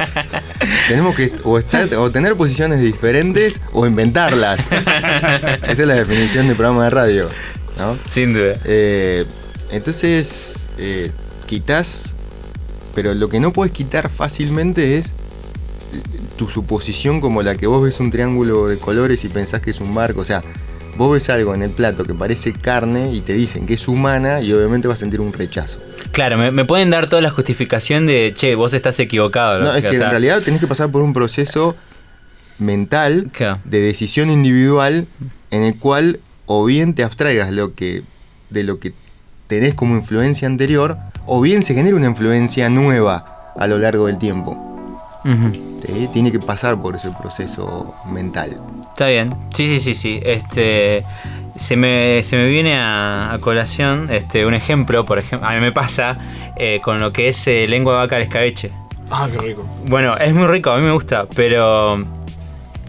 tenemos que o, estar, o tener posiciones diferentes o inventarlas. Esa es la definición de programa de radio. ¿no? Sin duda. Eh, entonces, eh, quitas pero lo que no puedes quitar fácilmente es tu suposición como la que vos ves un triángulo de colores y pensás que es un barco. O sea, vos ves algo en el plato que parece carne y te dicen que es humana y obviamente vas a sentir un rechazo. Claro, me, me pueden dar toda la justificación de, che, vos estás equivocado. No, es que O sea, en realidad tenés que pasar por un proceso mental de decisión individual en el cual o bien te abstraigas lo que, de lo que tenés como influencia anterior o bien se genera una influencia nueva a lo largo del tiempo. Tiene que pasar por ese proceso mental. Está bien. Sí, sí, sí, sí. Este. Se me, se me viene a, a colación este, un ejemplo, por ejemplo, a mí me pasa eh, con lo que es eh, lengua de vaca al escabeche. Ah, qué rico. Bueno, es muy rico, a mí me gusta, pero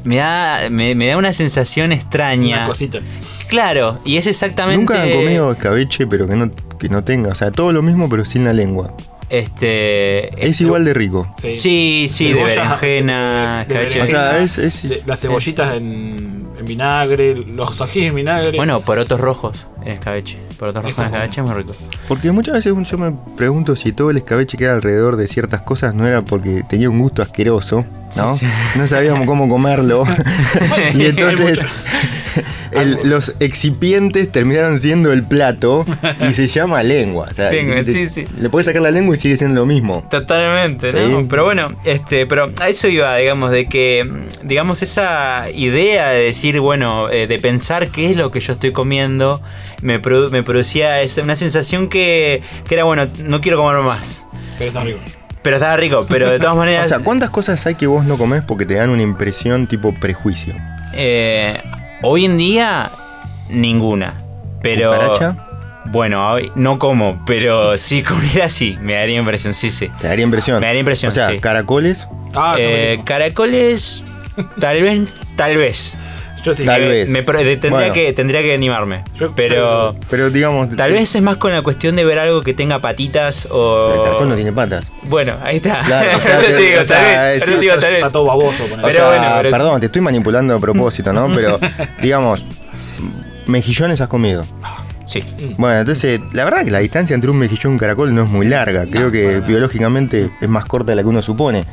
me da, me, me da una sensación extraña. Una cosita. Claro, y es exactamente. Nunca han comido escabeche, pero que no, que no tenga. O sea, todo lo mismo, pero sin la lengua. Este. Es este- igual de rico. Sí. Sí, sí, de berenjena, de escabeche. O sea, berenjena, es- es- de- las cebollitas en, en vinagre, los ajíes en vinagre. Bueno, porotos rojos en escabeche. Porotos rojos Eso en es escabeche es muy rico. Porque muchas veces yo me pregunto si todo el escabeche que era alrededor de ciertas cosas no era porque tenía un gusto asqueroso, ¿no? Sí, sí. No sabíamos cómo comerlo. y entonces el- los excipientes terminaron siendo el plato y se llama lengua. O sea, Lengua, te- sí, sí. Le puedes sacar la lengua y sigue siendo lo mismo. Totalmente, ¿no? Sí. Pero bueno, este, pero a eso iba, digamos, de que, digamos, esa idea de decir, bueno, eh, de pensar qué es lo que yo estoy comiendo, me, produ- me producía esa- una sensación que, que era, bueno, no quiero comer más. Pero está rico. Pero estaba rico, pero de todas O maneras, sea, ¿cuántas cosas hay que vos no comés porque te dan una impresión tipo prejuicio? eh, hoy en día, ninguna. Pero... ¿Cucaracha? Bueno, hoy no como, pero si comiera sí, me daría impresión, sí, sí. Te daría impresión. Me daría impresión, O sea, sí. caracoles, Ah, Eh, caracoles, tal vez, tal vez. Yo sí. Tal vez. me tendría, Bueno. que, tendría que animarme. Yo- pero pero digamos. tal vez es más con la cuestión de ver algo que tenga patitas o. El caracol no tiene patas. Bueno, ahí está. Claro, o sea, Por eso te- digo, o sea, tal vez. es- por eso te digo, tal vez. Está todo baboso. con. Pero sea, bueno, pero- perdón, te estoy manipulando a propósito, ¿no? Pero, digamos, mejillones has comido. Sí. Bueno, entonces, la verdad que la distancia entre un mejillón y un caracol no es muy larga. Creo que biológicamente es más corta de la que uno supone.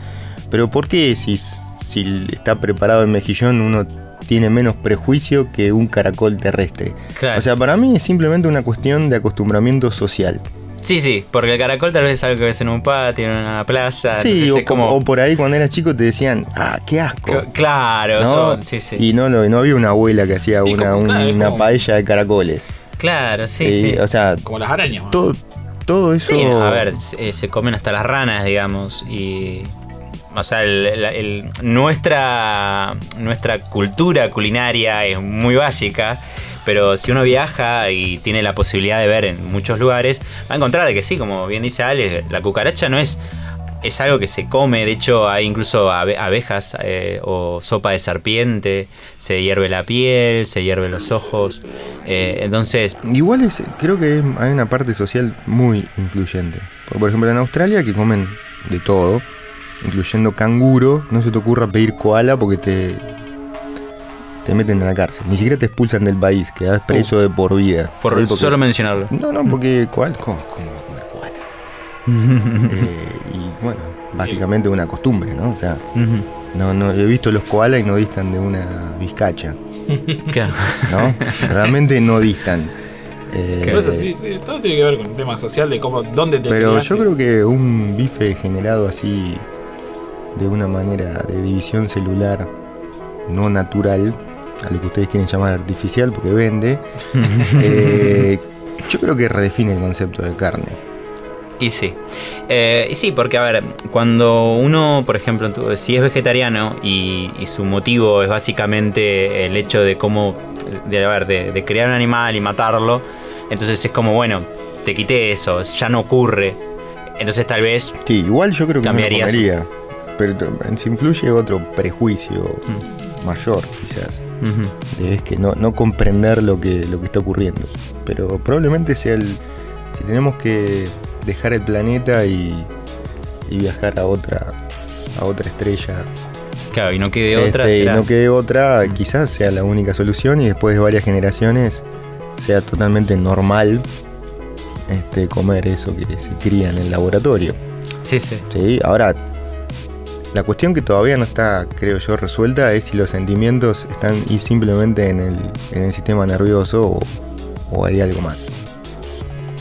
Pero ¿por qué si, si está preparado el mejillón uno tiene menos prejuicio que un caracol terrestre? Claro. O sea, para mí es simplemente una cuestión de acostumbramiento social. Sí, sí, porque el caracol tal vez es algo que ves en un patio, en una plaza. Sí, o, es como. o por ahí cuando eras chico te decían, ah, qué asco. C- Claro, ¿no? son- sí, sí. Y no, lo- no había una abuela que hacía una, como- claro, es una como- paella de caracoles. Claro, sí, sí. O sea, Como las arañas. todo, todo eso. Sí, a ver, se, eh, se comen hasta las ranas, digamos, y... O sea, el- nuestra, nuestra cultura culinaria es muy básica, pero si uno viaja y tiene la posibilidad de ver en muchos lugares, va a encontrar que sí, como bien dice Ale, la cucaracha no es... Es algo que se come, de hecho hay incluso abe- abejas eh, o sopa de serpiente, se hierve la piel, se hierve los ojos, eh, entonces Igual es, creo que hay una parte social muy influyente. Por ejemplo, en Australia que comen de todo, incluyendo canguro, no se te ocurra pedir koala porque te, te meten en la cárcel. Ni siquiera te expulsan del país, quedas preso de por vida. por ¿Sí? Porque- solo mencionarlo. No, no, porque koala, ¿cómo, cómo va a comer koala? Eh, y bueno, básicamente una costumbre, ¿no? O sea, no, no, he visto los koalas y no distan de una vizcacha. ¿no? Realmente no distan. Eh, Por eso, sí, sí, todo tiene que ver con el tema social de cómo, dónde te Pero criaste. yo creo que un bife generado así de una manera de división celular no natural, a lo que ustedes quieren llamar artificial porque vende, eh, yo creo que redefine el concepto de carne. Y sí. Eh, y sí, porque a ver, cuando uno, por ejemplo, si es vegetariano y, y su motivo es básicamente el hecho de cómo, de, a ver, de, de crear un animal y matarlo, entonces es como, bueno, te quité eso, ya no ocurre. Entonces tal vez, Sí, igual yo creo que no lo Cambiarías. comería. Pero se influye otro prejuicio Mm. mayor, quizás. ujú, Es que no, no comprender lo que, lo que está ocurriendo. Pero probablemente sea el. Si tenemos que dejar el planeta y, y viajar a otra a otra estrella claro, y no quede otra, este, y será- no quede otra, quizás sea la única solución y después de varias generaciones sea totalmente normal este, comer eso que se cría en el laboratorio. Sí, sí. ¿sí? Ahora, la cuestión que todavía no está, creo yo, resuelta es si los sentimientos están simplemente en el, en el sistema nervioso o, o hay algo más.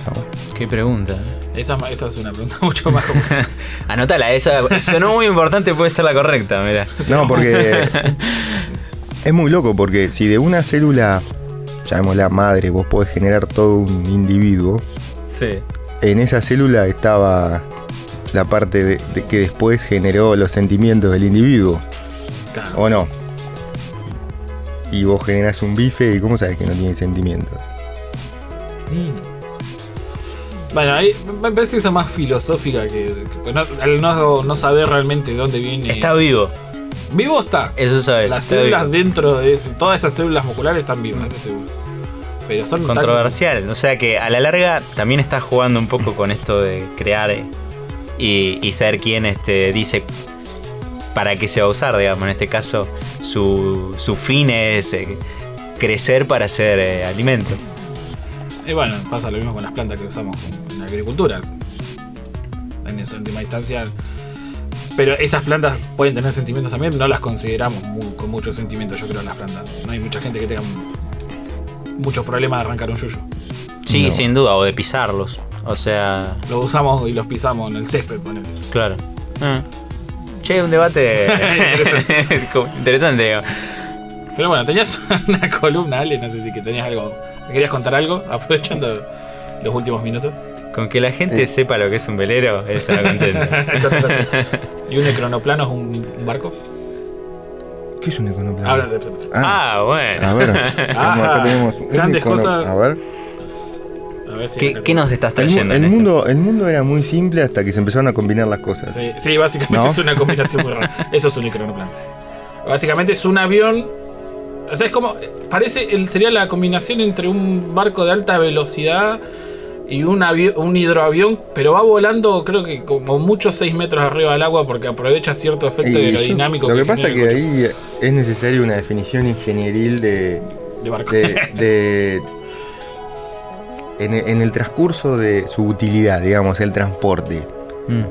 ¿no? Qué pregunta. Esa, esa es una pregunta mucho más compleja. Anótala, esa sonó muy importante, puede ser la correcta, mira. No, porque es muy loco, porque si de una célula, llamémosla madre, vos podés generar todo un individuo, Sí. en esa célula estaba la parte de, de que después generó los sentimientos del individuo, Claro. ¿o no? Y vos generás un bife y ¿cómo sabes que no tiene sentimientos? Bueno, ahí me parece que esa es más filosófica que, que- no- al no, no saber realmente de dónde viene. Está vivo, vivo está. eso sabes. Las está células vivo. dentro de todas esas células musculares están vivas, eso seguro. Pero son tan- Controversial, o sea que a la larga también está jugando un poco con esto de crear eh, y, y saber quién este, dice para qué se va a usar, digamos. En este caso, su, su fin es eh, crecer para hacer eh, alimento. Y bueno, pasa lo mismo con las plantas que usamos en la agricultura. En esa última instancia. Pero esas plantas pueden tener sentimientos también, no las consideramos con muchos sentimientos, yo creo, las plantas. No hay mucha gente que tenga muchos problemas de arrancar un yuyo. Sí, No. sin duda, o de pisarlos. O sea, Lo usamos y los pisamos en el césped, ponele. claro. Ah. Che, un debate interesante. digo. Pero bueno, tenías una columna, Ale, no sé si que tenías algo. ¿Te querías contar algo? Aprovechando los últimos minutos. Con que la gente sepa lo que es un velero, él se va contento. ¿Y un cronoplano es un, barco? ¿Qué es un econoplano? Ahora te- Ah, ah, bueno. a ver, vamos, acá tenemos un Grandes econo- cosas. A ver. Si ¿Qué, qué nos estás trayendo? el mundo, el mundo era muy simple hasta que se empezaron a combinar las cosas. Sí, sí, básicamente ¿No? es una combinación muy rara. Eso es un cronoplano. Básicamente es un avión. O sea, es como. Parece. El, sería la combinación entre un barco de alta velocidad y un, un hidroavión, pero va volando, creo que como muchos 6 metros arriba del agua porque aprovecha cierto efecto Y yo- aerodinámico. lo que pasa es que ahí es necesaria una definición ingenieril de, de barco. de, de- en, en el transcurso de su utilidad, digamos, el transporte, Mm,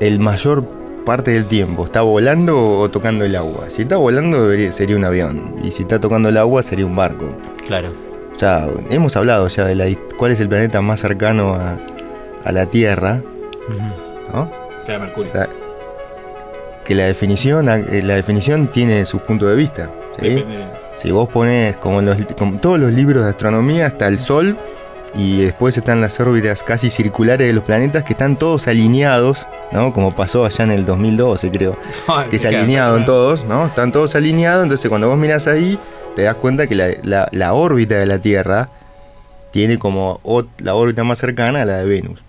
el mayor parte del tiempo está volando o tocando el agua. Si está volando debería- sería un avión y si está tocando el agua sería un barco. claro. O sea, hemos hablado ya de la, cuál es el planeta más cercano a, a la Tierra. ¿no? Queda Mercurio. O sea, que la definición, eh, la definición tiene sus puntos de vista. ¿sí? Si vos pones, como los, como todos los libros de astronomía, está el Sol y después están las órbitas casi circulares de los planetas que están todos alineados, ¿no? Como pasó allá en el 2012, creo. Que Claro, alineado en claro. todos, ¿no? Están todos alineados, entonces cuando vos mirás ahí, te das cuenta que la, la- la órbita de la Tierra tiene como la órbita más cercana a la de Venus.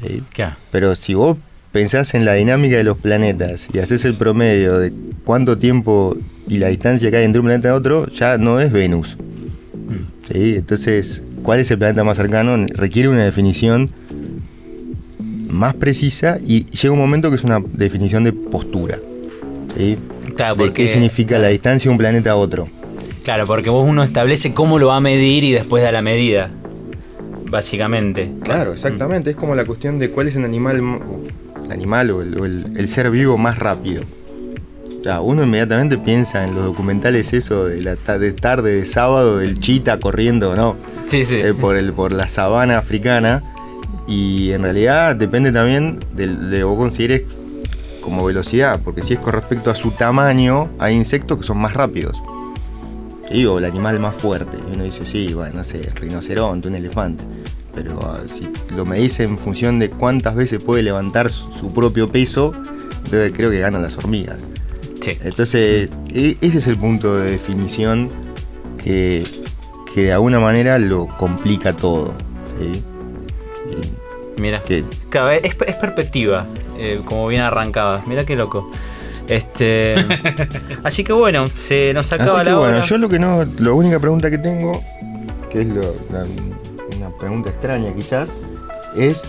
¿sí? Pero si vos pensás en la dinámica de los planetas y haces el promedio de cuánto tiempo y la distancia que hay entre un planeta y otro, ya no es Venus. ¿Sí? Entonces, ¿cuál es el planeta más cercano? Requiere una definición más precisa y llega un momento que es una definición de postura. ¿sí? Claro, de porque- qué significa la distancia de un planeta a otro. Claro, porque vos uno establece cómo lo va a medir y después da la medida. Básicamente. Claro, exactamente. Es como la cuestión de cuál es el animal, el animal o el, o el- el ser vivo más rápido. Uno inmediatamente piensa en los documentales eso de la ta- de tarde de sábado del chita corriendo, ¿no? Sí, sí. Eh, por, el, por la sabana africana. Y en realidad depende también de, lo que vos consideres como velocidad. Porque si es con respecto a su tamaño, hay insectos que son más rápidos. Sí, o el animal más fuerte. Y uno dice, sí, bueno, no sé, rinoceronte, un elefante. Pero ah, si lo medís en función de cuántas veces puede levantar su, su propio peso, entonces creo que ganan las hormigas. Sí. Entonces, e- ese es el punto de definición que, que de alguna manera lo complica todo. Mira. que- Claro, es, es perspectiva, eh, como bien arrancada. Mira qué loco. Este. así que bueno, se nos acaba Así que la bueno, hora. yo lo que no, la única pregunta que tengo, que es lo- la- una pregunta extraña quizás, es,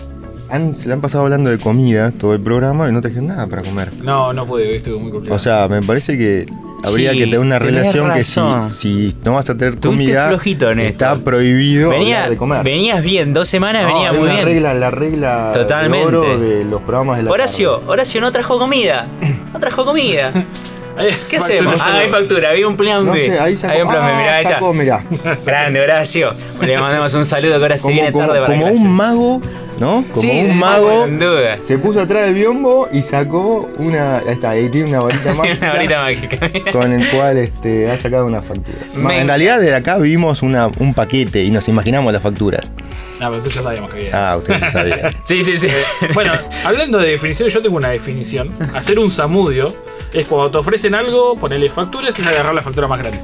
han- se le han pasado hablando de comida todo el programa y no trajeron nada para comer. No, no pude, estuvo muy complicado. O sea, me parece que, habría Sí, que tener una relación que si, si no vas a tener comida, flojito en está esto. prohibido Venía, de comer. venías bien, dos semanas No, venía muy la bien. regla, la regla de Totalmente. oro de los programas de la Horacio, Horacio no trajo comida. No trajo comida. ¿Qué hacemos? Ah, hay factura, había un plan No B. sé, ahí sacó, Hay un plan B, ah, mirá, ahí está. sacó, mirá. Grande, Horacio. Le mandamos un saludo que ahora se Como, viene como- tarde para como un mago, ¿no? Como Sí, un sí, mago. sin duda. Se puso atrás del biombo y sacó una. Ahí está, ahí tiene una varita mágica. Una varita mágica. Con el cual este, ha sacado una factura. Me- En realidad, de acá vimos una, un paquete y nos imaginamos las facturas. No, pero eso ya sabíamos que había. Ah, ustedes ya sabían. Sí, sí, sí. Bueno, hablando de definiciones, yo tengo una definición. Hacer un samudio es cuando te ofrecen algo, ponerle facturas y agarrar la factura más grande.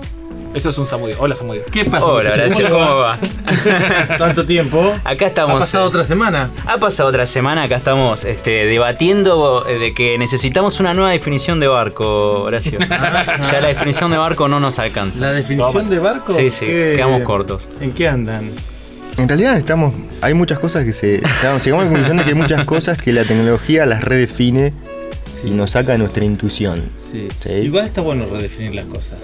Eso es un samudio. Hola, samudio. ¿Qué pasa? Hola? Horacio, ¿cómo va? Tanto tiempo. Acá estamos. Ha pasado eh, otra semana. Ha pasado otra semana, acá estamos este, debatiendo eh, de que necesitamos una nueva definición de barco, Horacio. ya la definición de barco no nos alcanza. La definición de barco. Sí, sí, ¿qué- quedamos cortos. ¿En qué andan? En realidad estamos. Hay muchas cosas que se. estamos- llegamos a la conclusión de que hay muchas cosas que la tecnología las redefine y nos saca de nuestra intuición. Sí. Sí. Igual está bueno redefinir las cosas.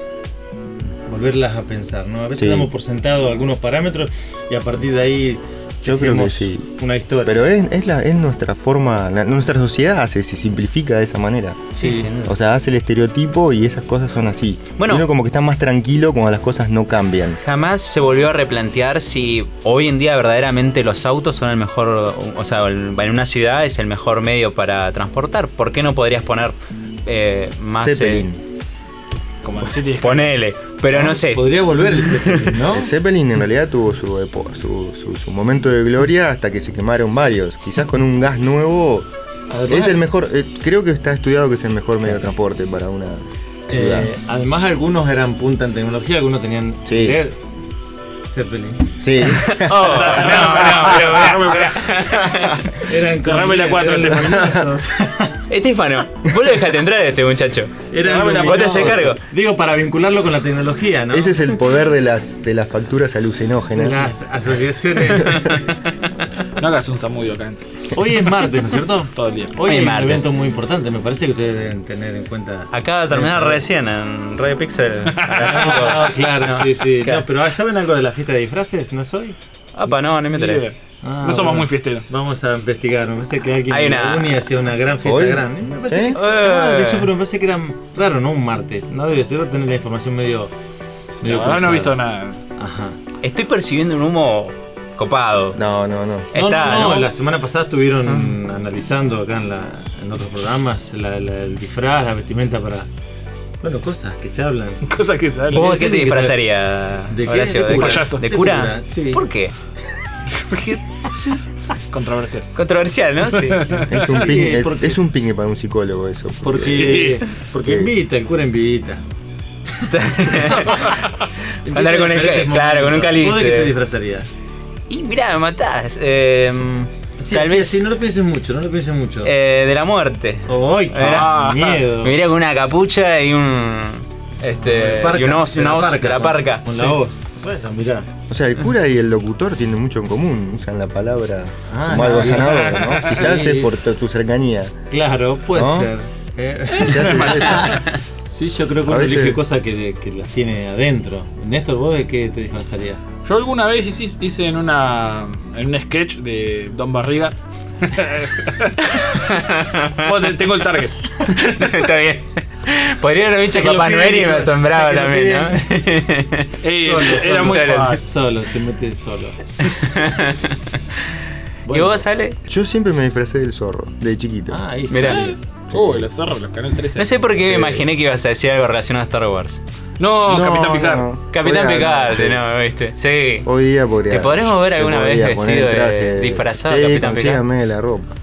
Volverlas a pensar, ¿no? A veces Sí. damos por sentado algunos parámetros y a partir de ahí. Yo creo que sí. Una historia. Pero es, es, la, es nuestra forma. la- nuestra sociedad hace, se simplifica de esa manera. Sí, duda. O sea, hace el estereotipo y esas cosas son así. Bueno. Uno como que está más tranquilo cuando las cosas no cambian. Jamás se volvió a replantear si hoy en día verdaderamente los autos son el mejor, o sea, en una ciudad es el mejor medio para transportar. ¿Por qué no podrías poner eh, más... eh, Zeppelin. Como el City ponele, pero no sé. Podría volver el Zeppelin, ¿no? El Zeppelin en realidad tuvo su, su, su- su momento de gloria hasta que se quemaron varios. Quizás con un gas nuevo Además- es el mejor. eh, creo que está estudiado que es el mejor medio de transporte para una ciudad. Eh, además, algunos eran punta en tecnología, algunos tenían. Sí. LED. Zeppelin. Sí. Oh, no, no, pará. Eran Cerrame la cuatro, eran Estefano. luminosos. Estefano, vos lo dejaste entrar a este muchacho. Eran Cerrame la Vos te haces cargo. Digo, para vincularlo con la tecnología, ¿no? Ese es el poder de las, de las facturas alucinógenas. Las asociaciones. No hagas un samudio acá. Hoy es martes, ¿no es cierto? Todo el día. Hoy Hoy un martes. evento muy importante, me parece que ustedes deben tener en cuenta. Acaba de terminar recién en Radio Pixel. a las cinco. Ah, claro, No, sí, sí. claro. No, pero ¿saben algo de la fiesta de disfraces? ¿No es hoy? Apa, no, no me Ni enteré. Ah, no somos bueno. muy fiesteros. Vamos a investigar. Me parece que alguien Hay en una- Uni hacía una gran fiesta ¿Hoy? grande. Me parece ¿Eh? que- llamaba la atención, pero me parece que era raro, ¿no? Un martes. No debe ser tener la información medio. medio La verdad no he cruzada. visto nada. Ajá. Estoy percibiendo un humo copado. No, no, no. Está, no, no, ¿no? la semana pasada estuvieron analizando acá en, la, en otros programas la- la- el disfraz, la vestimenta para. Bueno, cosas que se hablan. Cosas que salen. ¿Vos de qué te disfrazarías, ¿De qué? Horacio? De cura. Payaso. ¿De De cura? cura, sí. ¿Por qué? Controversial. Controversial, ¿no? Sí. Es un, Sí, ping, es, porque- es un pingue para un psicólogo eso. Porque, Sí. porque Sí. invita, el cura invita. Andar con el claro, con un momentos. ¿Vos de qué te disfrazarías? Y mirá, me matás. Eh, Sí, tal sí, vez sí, no lo pienses mucho, no lo pienses mucho. eh, de la muerte. ¡Ay, qué Mirá. miedo! Me iría con una capucha y un. Este. Parca, y un una parca, de la con- parca. Con Sí. la hoz. Bueno, mirá. O sea, el cura y el locutor tienen mucho en común. Usan la palabra Ah, como algo sí. sanador, ¿no? Quizás es por tu tu cercanía. Claro, puede ¿No? ser. Eh, Quizás es eso. sí, yo creo que A uno veces- elige cosas que, que las tiene adentro. Néstor, ¿vos de qué te disfrazarías? Yo alguna vez hice, hice en una en un sketch de Don Barriga. Oh, te- tengo el target. Está bien. Podría haber dicho Ya que lo Papá Noel y me asombraba también, ¿no? Eh, Solo, era solo, muy solo. fácil. Solo, se mete solo. ¿Y vos, Ale? Yo siempre me disfracé del zorro, de chiquito. Ah, ahí Mirá. Uy, los zorros, los canal 13. No sé por qué me imaginé que ibas a decir algo relacionado a Star Wars. No, No, Capitán Picard. no. Capitán Podría- Picard. ¿no? ¿Viste? Sí. Hoy día podría. ¿Te podremos ver alguna vez podría poner vestido el traje de- disfrazado de sí, Capitán Picard? consíganme la ropa.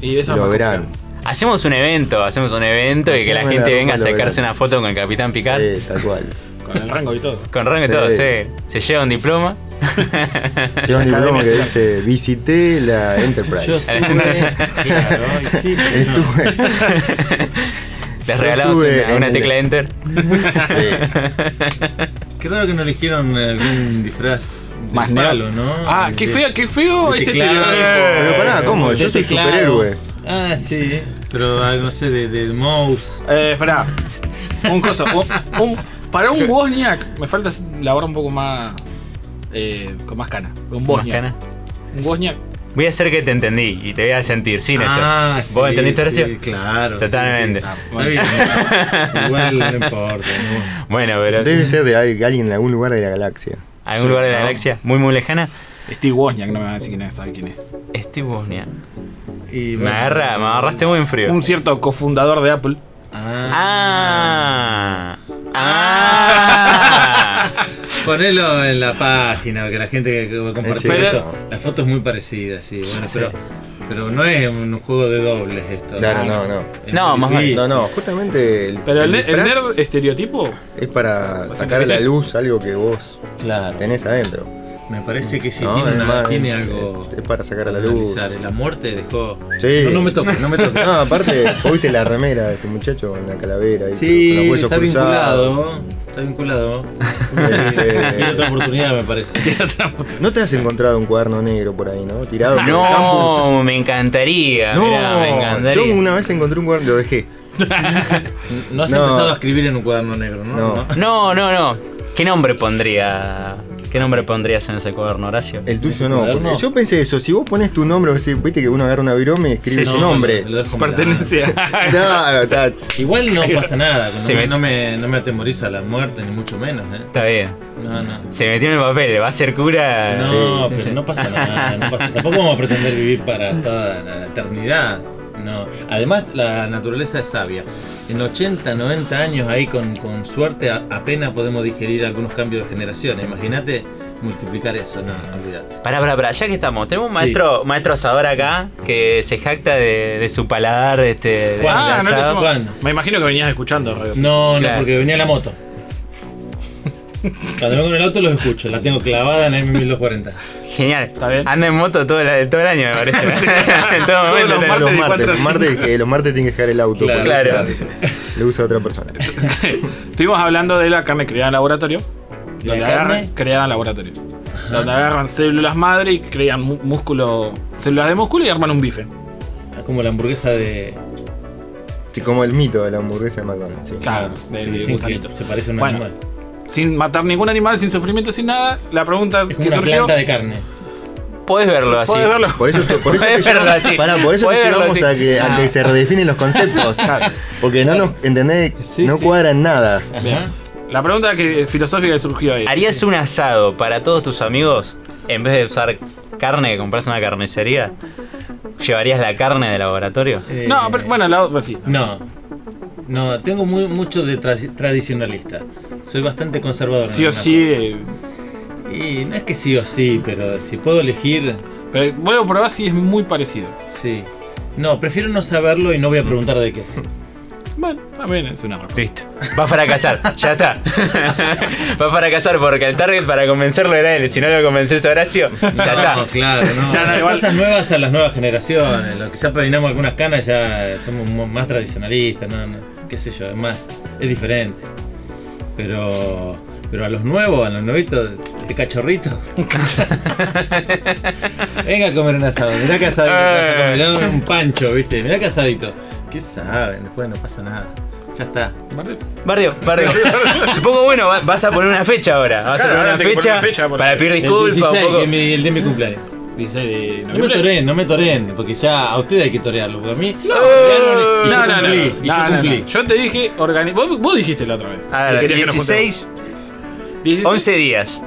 Y de eso Lo verán. Hacemos un evento, hacemos un evento y que la Hacemos gente la venga a ropa, lo sacarse verán. una foto con el Capitán Picard. Sí, tal cual. Con el rango y todo. Con rango y Sí. todo, sí. Se lleva un diploma. Lleva un diploma que dice: Visité la Enterprise. Yo estuve. claro, y sí. Estuve. Les regalamos una, una el- tecla enter. Sí. Qué raro que no eligieron algún disfraz Más palo, ¿no? Ah, qué De- feo, qué feo de ese teclado. Pero pará, ¿cómo? Yo soy teclado. superhéroe. Ah, sí, pero ah, no sé, de, de mouse. Eh, esperá. un coso. un- un- para un Wozniak me falta la barra un poco más. Eh, con más cana. Un ¿Más Wozniak. cana? Un Wozniak. Voy a hacer que te entendí y te voy a sentir sin Ah, esto. ¿Vos sí, entendiste, sí? Claro. Totalmente. sí. Está bien. Igual no importa. no. Bueno, pero. Debe ser de al- alguien en algún lugar de la galaxia. ¿Algún lugar de la ¿no? galaxia muy, muy lejana? Steve Wozniak, no me van a decir quién es, sabe quién es. Steve Wozniak. Y Me, bueno, agarra, me agarraste muy en frío. Un cierto cofundador de Apple. Ah, Ah. Ah. Ponelo en la página, que la gente que Pero- esto. La foto es muy parecida, sí. Bueno, Sí. pero. Pero no es un juego de dobles esto. Claro, no, no. Es No, más vale. difícil. No, no, justamente el, Pero el, el disfraz nerd estereotipo. es para sacar a la luz algo que vos Claro. tenés adentro. Me parece que sí, No, tiene, una- más, tiene algo. es para sacar a la para luz. analizar. La muerte dejó. Sí. No, no me toques, no me toques. No, aparte, viste la remera de este muchacho con la calavera y con Sí, los huesos está cruzados. vinculado. Está vinculado. Este- Tiene otra oportunidad, me parece. ¿No te has encontrado un cuaderno negro por ahí, no? Tirado por el campus. No, me encantaría. No, mirá, me encantaría. yo una vez encontré un cuaderno lo dejé. No has No. empezado a escribir en un cuaderno negro, ¿no? No. No, no, no. ¿Qué nombre pondría? ¿Qué nombre pondrías en ese cuaderno, Horacio? El tuyo no. porque Yo pensé eso, si vos pones tu nombre, vos decís, viste que uno agarra una virome y escribe Sí, su nombre. Lo dejo Pertenece a. Claro, está. Igual no pasa nada, no, me- no me, no me atemoriza la muerte, ni mucho menos, ¿eh? Está bien. No, no. Se metió en el papel, va a ser cura. No, Sí, pero sí. no pasa nada. no pasa- Tampoco vamos a pretender vivir para toda la eternidad. No. Además, la naturaleza es sabia. En 80, 90 años, ahí con, con suerte, a- apenas podemos digerir algunos cambios de generación. Imagínate multiplicar eso, no, olvídate. Pará, pará, pará, ya que estamos, tenemos un Sí. maestro, maestro asador acá que se jacta de, de su paladar este, de Juan, Ah, no ¿Cuándo? Me imagino que venías escuchando radio. No, Claro. no, porque venía la moto. Cuando vengo en el auto los escucho, la tengo clavada en M1240. Genial. Está bien. Anda en moto todo el, todo el año, me parece. en todo momento. los martes Los de martes, los martes, que los martes tienen que dejar el auto. Claro. Le usa a otra persona. Estuvimos hablando de la carne creada en laboratorio. ¿La donde carne? agarran- creada en laboratorio. Donde agarran células madre y crean músculo, células de músculo y arman un bife. Ah, Como la hamburguesa de. Sí, como el mito de la hamburguesa de McDonald's. sí. Claro, de, de se parece a un Bueno, animal. Sin matar ningún animal, sin sufrimiento, sin nada. La pregunta Es que como una surgió. planta de carne. Podés verlo así. ¿Podés verlo? Por eso, por eso Podés te verlo llevamos, así. pará, por eso te llevamos a que, a que se redefinen los conceptos. Claro. Porque no nos entendés, Sí, no sí. cuadran nada. Ajá. La pregunta que, filosófica que surgió es: ¿Harías un asado para todos tus amigos en vez de usar carne que compras en una carnicería? ¿Llevarías la carne de laboratorio? Eh, No, pero bueno, la, pues sí. No. No, tengo muy, mucho de tra- tradicionalista. Soy bastante conservador. Sí o sí. eh, Y no es que sí o sí, pero si puedo elegir, pero vuelvo a probar si es muy parecido. sí. No, prefiero no saberlo y no voy a preguntar de qué es. Bueno, también es una respuesta. Listo. Va a fracasar, ya está. Va a fracasar porque el target para convencerlo era él. Si no lo convences a Horacio, ya No, está. claro, no. No, no, igual- Cosas nuevas a las nuevas generaciones. Lo que ya peinamos algunas canas ya somos mo- más tradicionalistas, no, no, qué sé yo, es más, es diferente. Pero pero a los nuevos, a los nuevitos de cachorrito. Venga a comer un asado, mirá que asadito, comer, dame un pancho, viste, mirá que asadito. ¿Qué saben? Después no pasa nada. Ya está. Bardio, Bardio. Supongo, bueno, va- vas a poner una fecha ahora. Vas Claro, a poner una fecha, poner para pedir El disculpas 16, un poco. que es mi- el de mi cumpleaños. Dice de No me toren, no me toren, porque ya a ustedes hay que torearlo, porque a mí no, No, yo no, no, cumplí, no, y yo no, no, cumplí. no. Yo te dije, organi- vos, vos dijiste la otra vez. A Si ver, querías que nos 16, juntemos. 16. 11 días.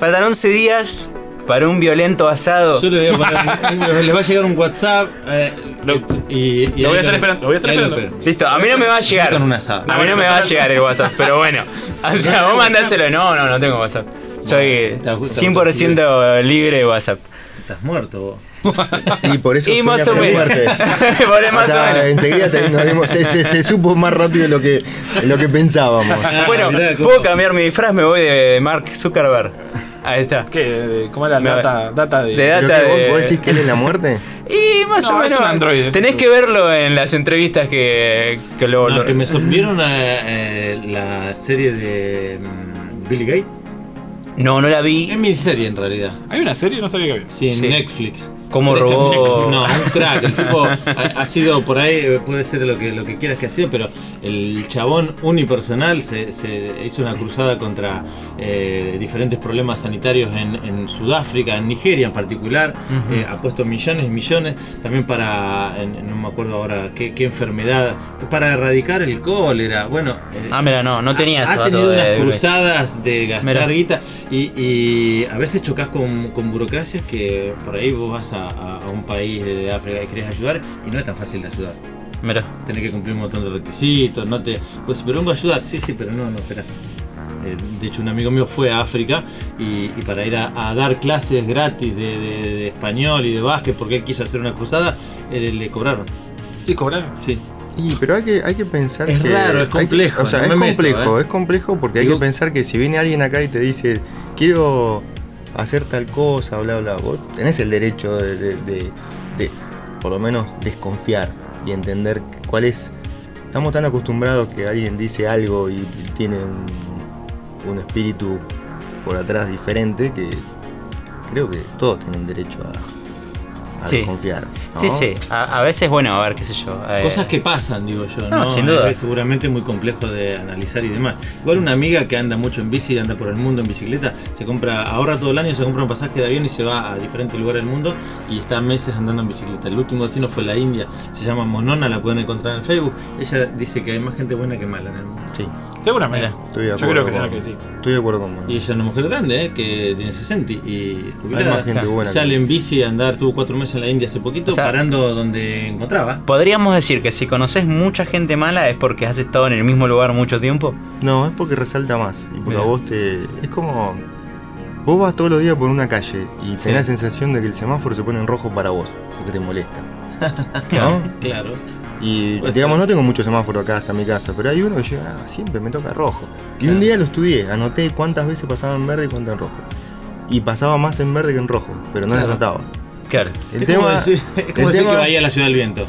Faltan 11 días para un violento asado. Yo le voy a poner, les va a llegar un WhatsApp eh, Lo- y, y lo voy ahí a estar esperando, lo voy a estar ahí lo esperando. espero. Listo, a mí no me va a llegar. con un asado. A mí no me va a llegar el WhatsApp, pero bueno. O sea, vos mandáselo. No, no, no tengo WhatsApp. Soy Está- está- 100% libre de WhatsApp. Estás muerto vos. Y por eso Y más o la menos. Por más sea, o menos. enseguida te- nos vimos- se, se- se supo más rápido de lo que, lo que pensábamos. Bueno, cómo- puedo cambiar mi disfraz, me voy de Mark Zuckerberg. Ahí está. ¿Qué? De- ¿Cómo era? Me- Data, data de. de ¿Pero data qué, vos, de- vos decís que él es la muerte? Y más No, o es menos. un androide, es tenés un- que verlo en las entrevistas que, que lo. No, lo- que me sorprendieron eh, la serie de mm, Billy Gates. No, no la Es vi. miniserie en realidad. ¿Hay una serie? No sabía que había. Sí, en Sí. Netflix. ¿Cómo Tres robó? No, un crack. El tipo ha, ha sido por ahí, puede ser lo que, lo que quieras que ha sido, pero el chabón unipersonal se, se hizo una cruzada contra eh, diferentes problemas sanitarios en, en Sudáfrica, en Nigeria en particular. Eh, ha puesto millones y millones también para, en- no me acuerdo ahora qué, qué enfermedad, para erradicar el cólera. Bueno, eh, Ah, mira, no, no tenía ha, eso. ha tenido unas de- cruzadas de gastar Mira. guita y, y a veces chocas con, con burocracias que por ahí vos vas a, a- a un país de África y querés ayudar y no es tan fácil de ayudar. Mira. Tenés que cumplir un montón de requisitos, no te. Pues pero vengo a ayudar, sí, sí, pero no, no, espera. Eh, de hecho, un amigo mío fue a África y, y para ir a, a dar clases gratis de, de- de español y de básquet porque él quiso hacer una cruzada, eh, le cobraron. Sí, cobraron. Sí. Y, pero hay que, hay que pensar Es que. raro, es hay que- complejo, o sea, no es me meto, complejo, ¿eh? es complejo porque hay que pensar que si viene alguien acá y te dice, quiero hacer tal cosa, bla, bla, vos tenés el derecho de, de- por lo menos, desconfiar y entender cuál es. Estamos tan acostumbrados que alguien dice algo y tiene un, un espíritu por atrás diferente que creo que todos tienen derecho a, a Sí. desconfiar. ¿no? Sí, sí. A, a veces, bueno, a ver, qué sé yo. eh, Cosas que pasan, digo yo, ¿no? No, sin duda. Es seguramente muy complejo de analizar y demás. Igual una amiga que anda mucho en bici, anda por el mundo en bicicleta, se compra, ahorra todo el año, se compra un pasaje de avión y se va a diferentes lugares del mundo y está meses andando en bicicleta. El último destino fue la India, se llama Monona, la pueden encontrar en Facebook. Ella dice que hay más gente buena que mala en el mundo. Sí, Seguramente. Estoy de Yo acuerdo. creo que con- será que sí. Estoy de acuerdo con vos. Y ella es una mujer grande, ¿eh? que tiene 60 y Hay más gente buena. Sale que- en bici a andar, tuvo cuatro meses en la India hace poquito, O sea- parando donde encontraba. Podríamos decir que si conoces mucha gente mala es porque has estado en el mismo lugar mucho tiempo. No, es porque resalta más. Y porque Mira. a vos te. Es como. Vos vas todos los días por una calle y Sí. tenés la sensación de que el semáforo se pone en rojo para vos, porque te molesta. Claro. ¿No? Claro. Y digamos, no tengo mucho semáforo acá hasta mi casa, pero hay uno que llega, ah, siempre me toca rojo. Y un día lo estudié, anoté cuántas veces pasaba en verde y cuántas en rojo. Y pasaba más en verde que en rojo, pero no Claro. las notaba. Claro. El es tema. como decir, es como el decir tema- que vaya a la ciudad del viento.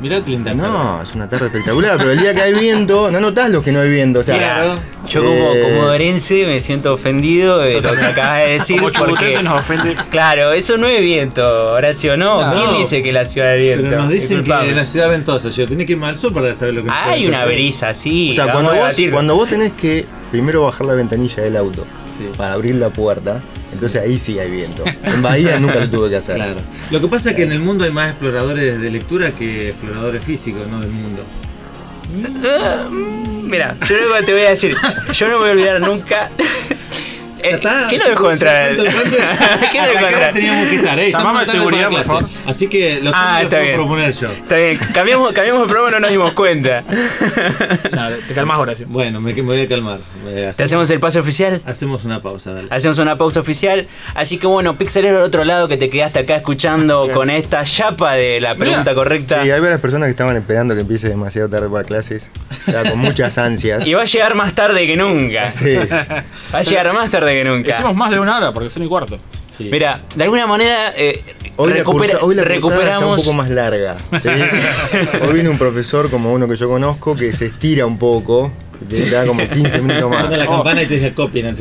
Mirá Clinton. No, es una tarde espectacular, pero el día que hay viento, no notás los que no hay viento. O sea, Claro. Yo como, eh, como orense me siento ofendido de lo que acabas de decir Como porque... chubutense nos ofende. Claro, eso no es viento, Horacio, ¿no? No. ¿Quién dice que es la ciudad del viento? Pero nos dicen que en la ciudad ventosa, yo tenés que ir más al sur para saber lo que Hay una brisa, sí. O sea, cuando vos, cuando vos tenés que primero bajar la ventanilla del auto Sí. para abrir la puerta, entonces ahí sí hay viento. En Bahía nunca lo tuve que hacer. Claro. Lo que pasa es que en el mundo hay más exploradores de lectura que exploradores físicos, no del mundo. Ah, mm, Mira, yo lo que te voy a decir, yo no me voy a olvidar nunca. Eh, ¿Quién lo dejó entrar? ¿Cuánto- cuánto- ¿Quién lo dejó entrar? teníamos que estar, ¿eh? Llamame tarde seguridad, por favor. Así que los Ah, puedo bien. proponer yo. Está bien, cambiamos, cambiamos el programa y no nos dimos cuenta. No, te calmas, Horacio. Bueno, me, me voy a calmar. Eh, ¿Te hacemos el pase oficial? hacemos una pausa, dale. Hacemos una pausa oficial. Así que bueno, Pixelero al otro lado que te quedaste acá escuchando con esta chapa de la pregunta Mira. correcta. Sí, hay varias personas que estaban esperando que empiece demasiado tarde para clases. O sea, con muchas ansias. Y va a llegar más tarde que nunca. Sí. Va a llegar más tarde que nunca. Hicimos más de una hora porque son y cuarto. Sí. Mira, de alguna manera eh, Hoy, recupera- la, cursa- hoy la cursada está un recuperamos. poco más larga. ¿sí? Hoy viene un profesor como uno que yo conozco que se estira un poco. que Te da como 15 minutos más. Suena la campana y te dice copien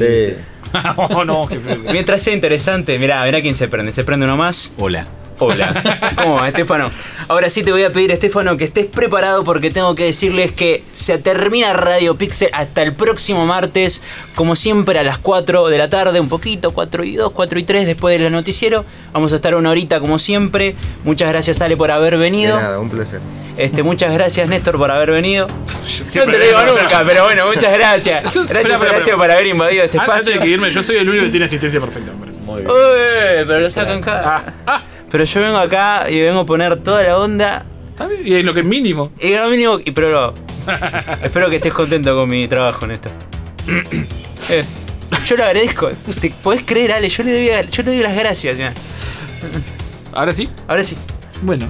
oh, no, qué feo. Mientras sea interesante, mirá, mirá quién se prende. Se prende uno más. Hola. Hola. ¿Cómo va, Estefano? Ahora sí te voy a pedir, Estefano, que estés preparado porque tengo que decirles que se termina Radio Pixel hasta el próximo martes, como siempre a las 4 de la tarde, un poquito, 4 y 2, 4 y 3 después del noticiero. Vamos a estar una horita como siempre. Muchas gracias, Ale, por haber De venido. nada, un placer. Este, muchas gracias, Néstor, por haber venido. No siempre te lo digo nunca, pero- pero bueno, muchas gracias. Gracias, espera. por haber invadido este Antes espacio. de que irme, yo soy el único que tiene asistencia perfecta, me parece. Muy bien. Uy, pero lo sacan cada. Ah, ah, Pero yo vengo acá y vengo a poner toda la onda. está bien. Y en lo que es mínimo. Y lo mínimo. Y pero no. Espero que estés contento con mi trabajo en esto. Eh, yo lo agradezco. ¿Te podés creer, Ale? Yo le doy, yo le doy las gracias. mirá. Ahora sí. Ahora sí. Bueno,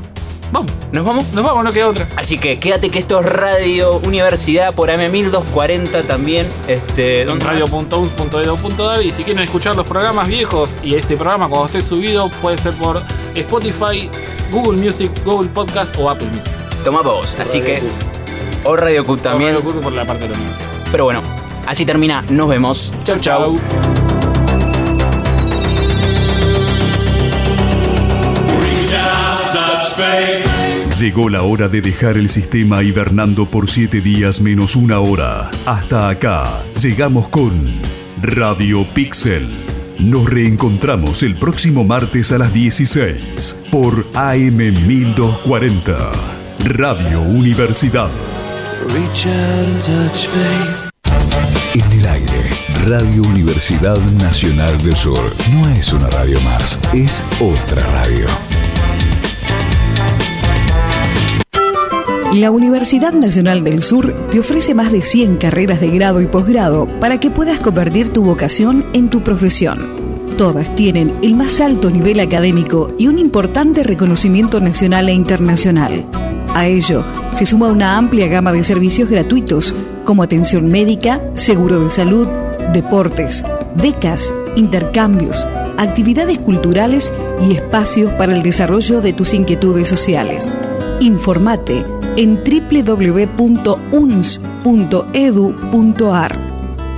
vamos. ¿Nos vamos? Nos vamos, no queda otra. Así que quédate que esto es Radio Universidad por AM1240 también. Este, radio.uns.edu.ar y si quieren escuchar los programas viejos y este programa cuando esté subido puede ser por Spotify, Google Music, Google Podcast o Apple Music. Toma vos. Así que. O Radio Q también. O Radio Q por la parte de la universidad. Pero bueno, así termina. Nos vemos. Chau, chau. Chau. Llegó la hora de dejar el sistema hibernando por 7 días menos una hora. Hasta acá llegamos con Radio Pixel. Nos reencontramos el próximo martes a las 16 por AM 1240. Radio Universidad. En el aire, Radio Universidad Nacional del Sur. No es una radio más, es otra radio. La Universidad Nacional del Sur te ofrece más de 100 carreras de grado y posgrado para que puedas convertir tu vocación en tu profesión. Todas tienen el más alto nivel académico y un importante reconocimiento nacional e internacional. A ello se suma una amplia gama de servicios gratuitos como atención médica, seguro de salud, deportes, becas, intercambios, actividades culturales y espacios para el desarrollo de tus inquietudes sociales. Informate en www.uns.edu.ar.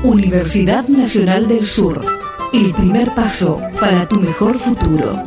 Universidad Nacional del Sur. El primer paso para tu mejor futuro.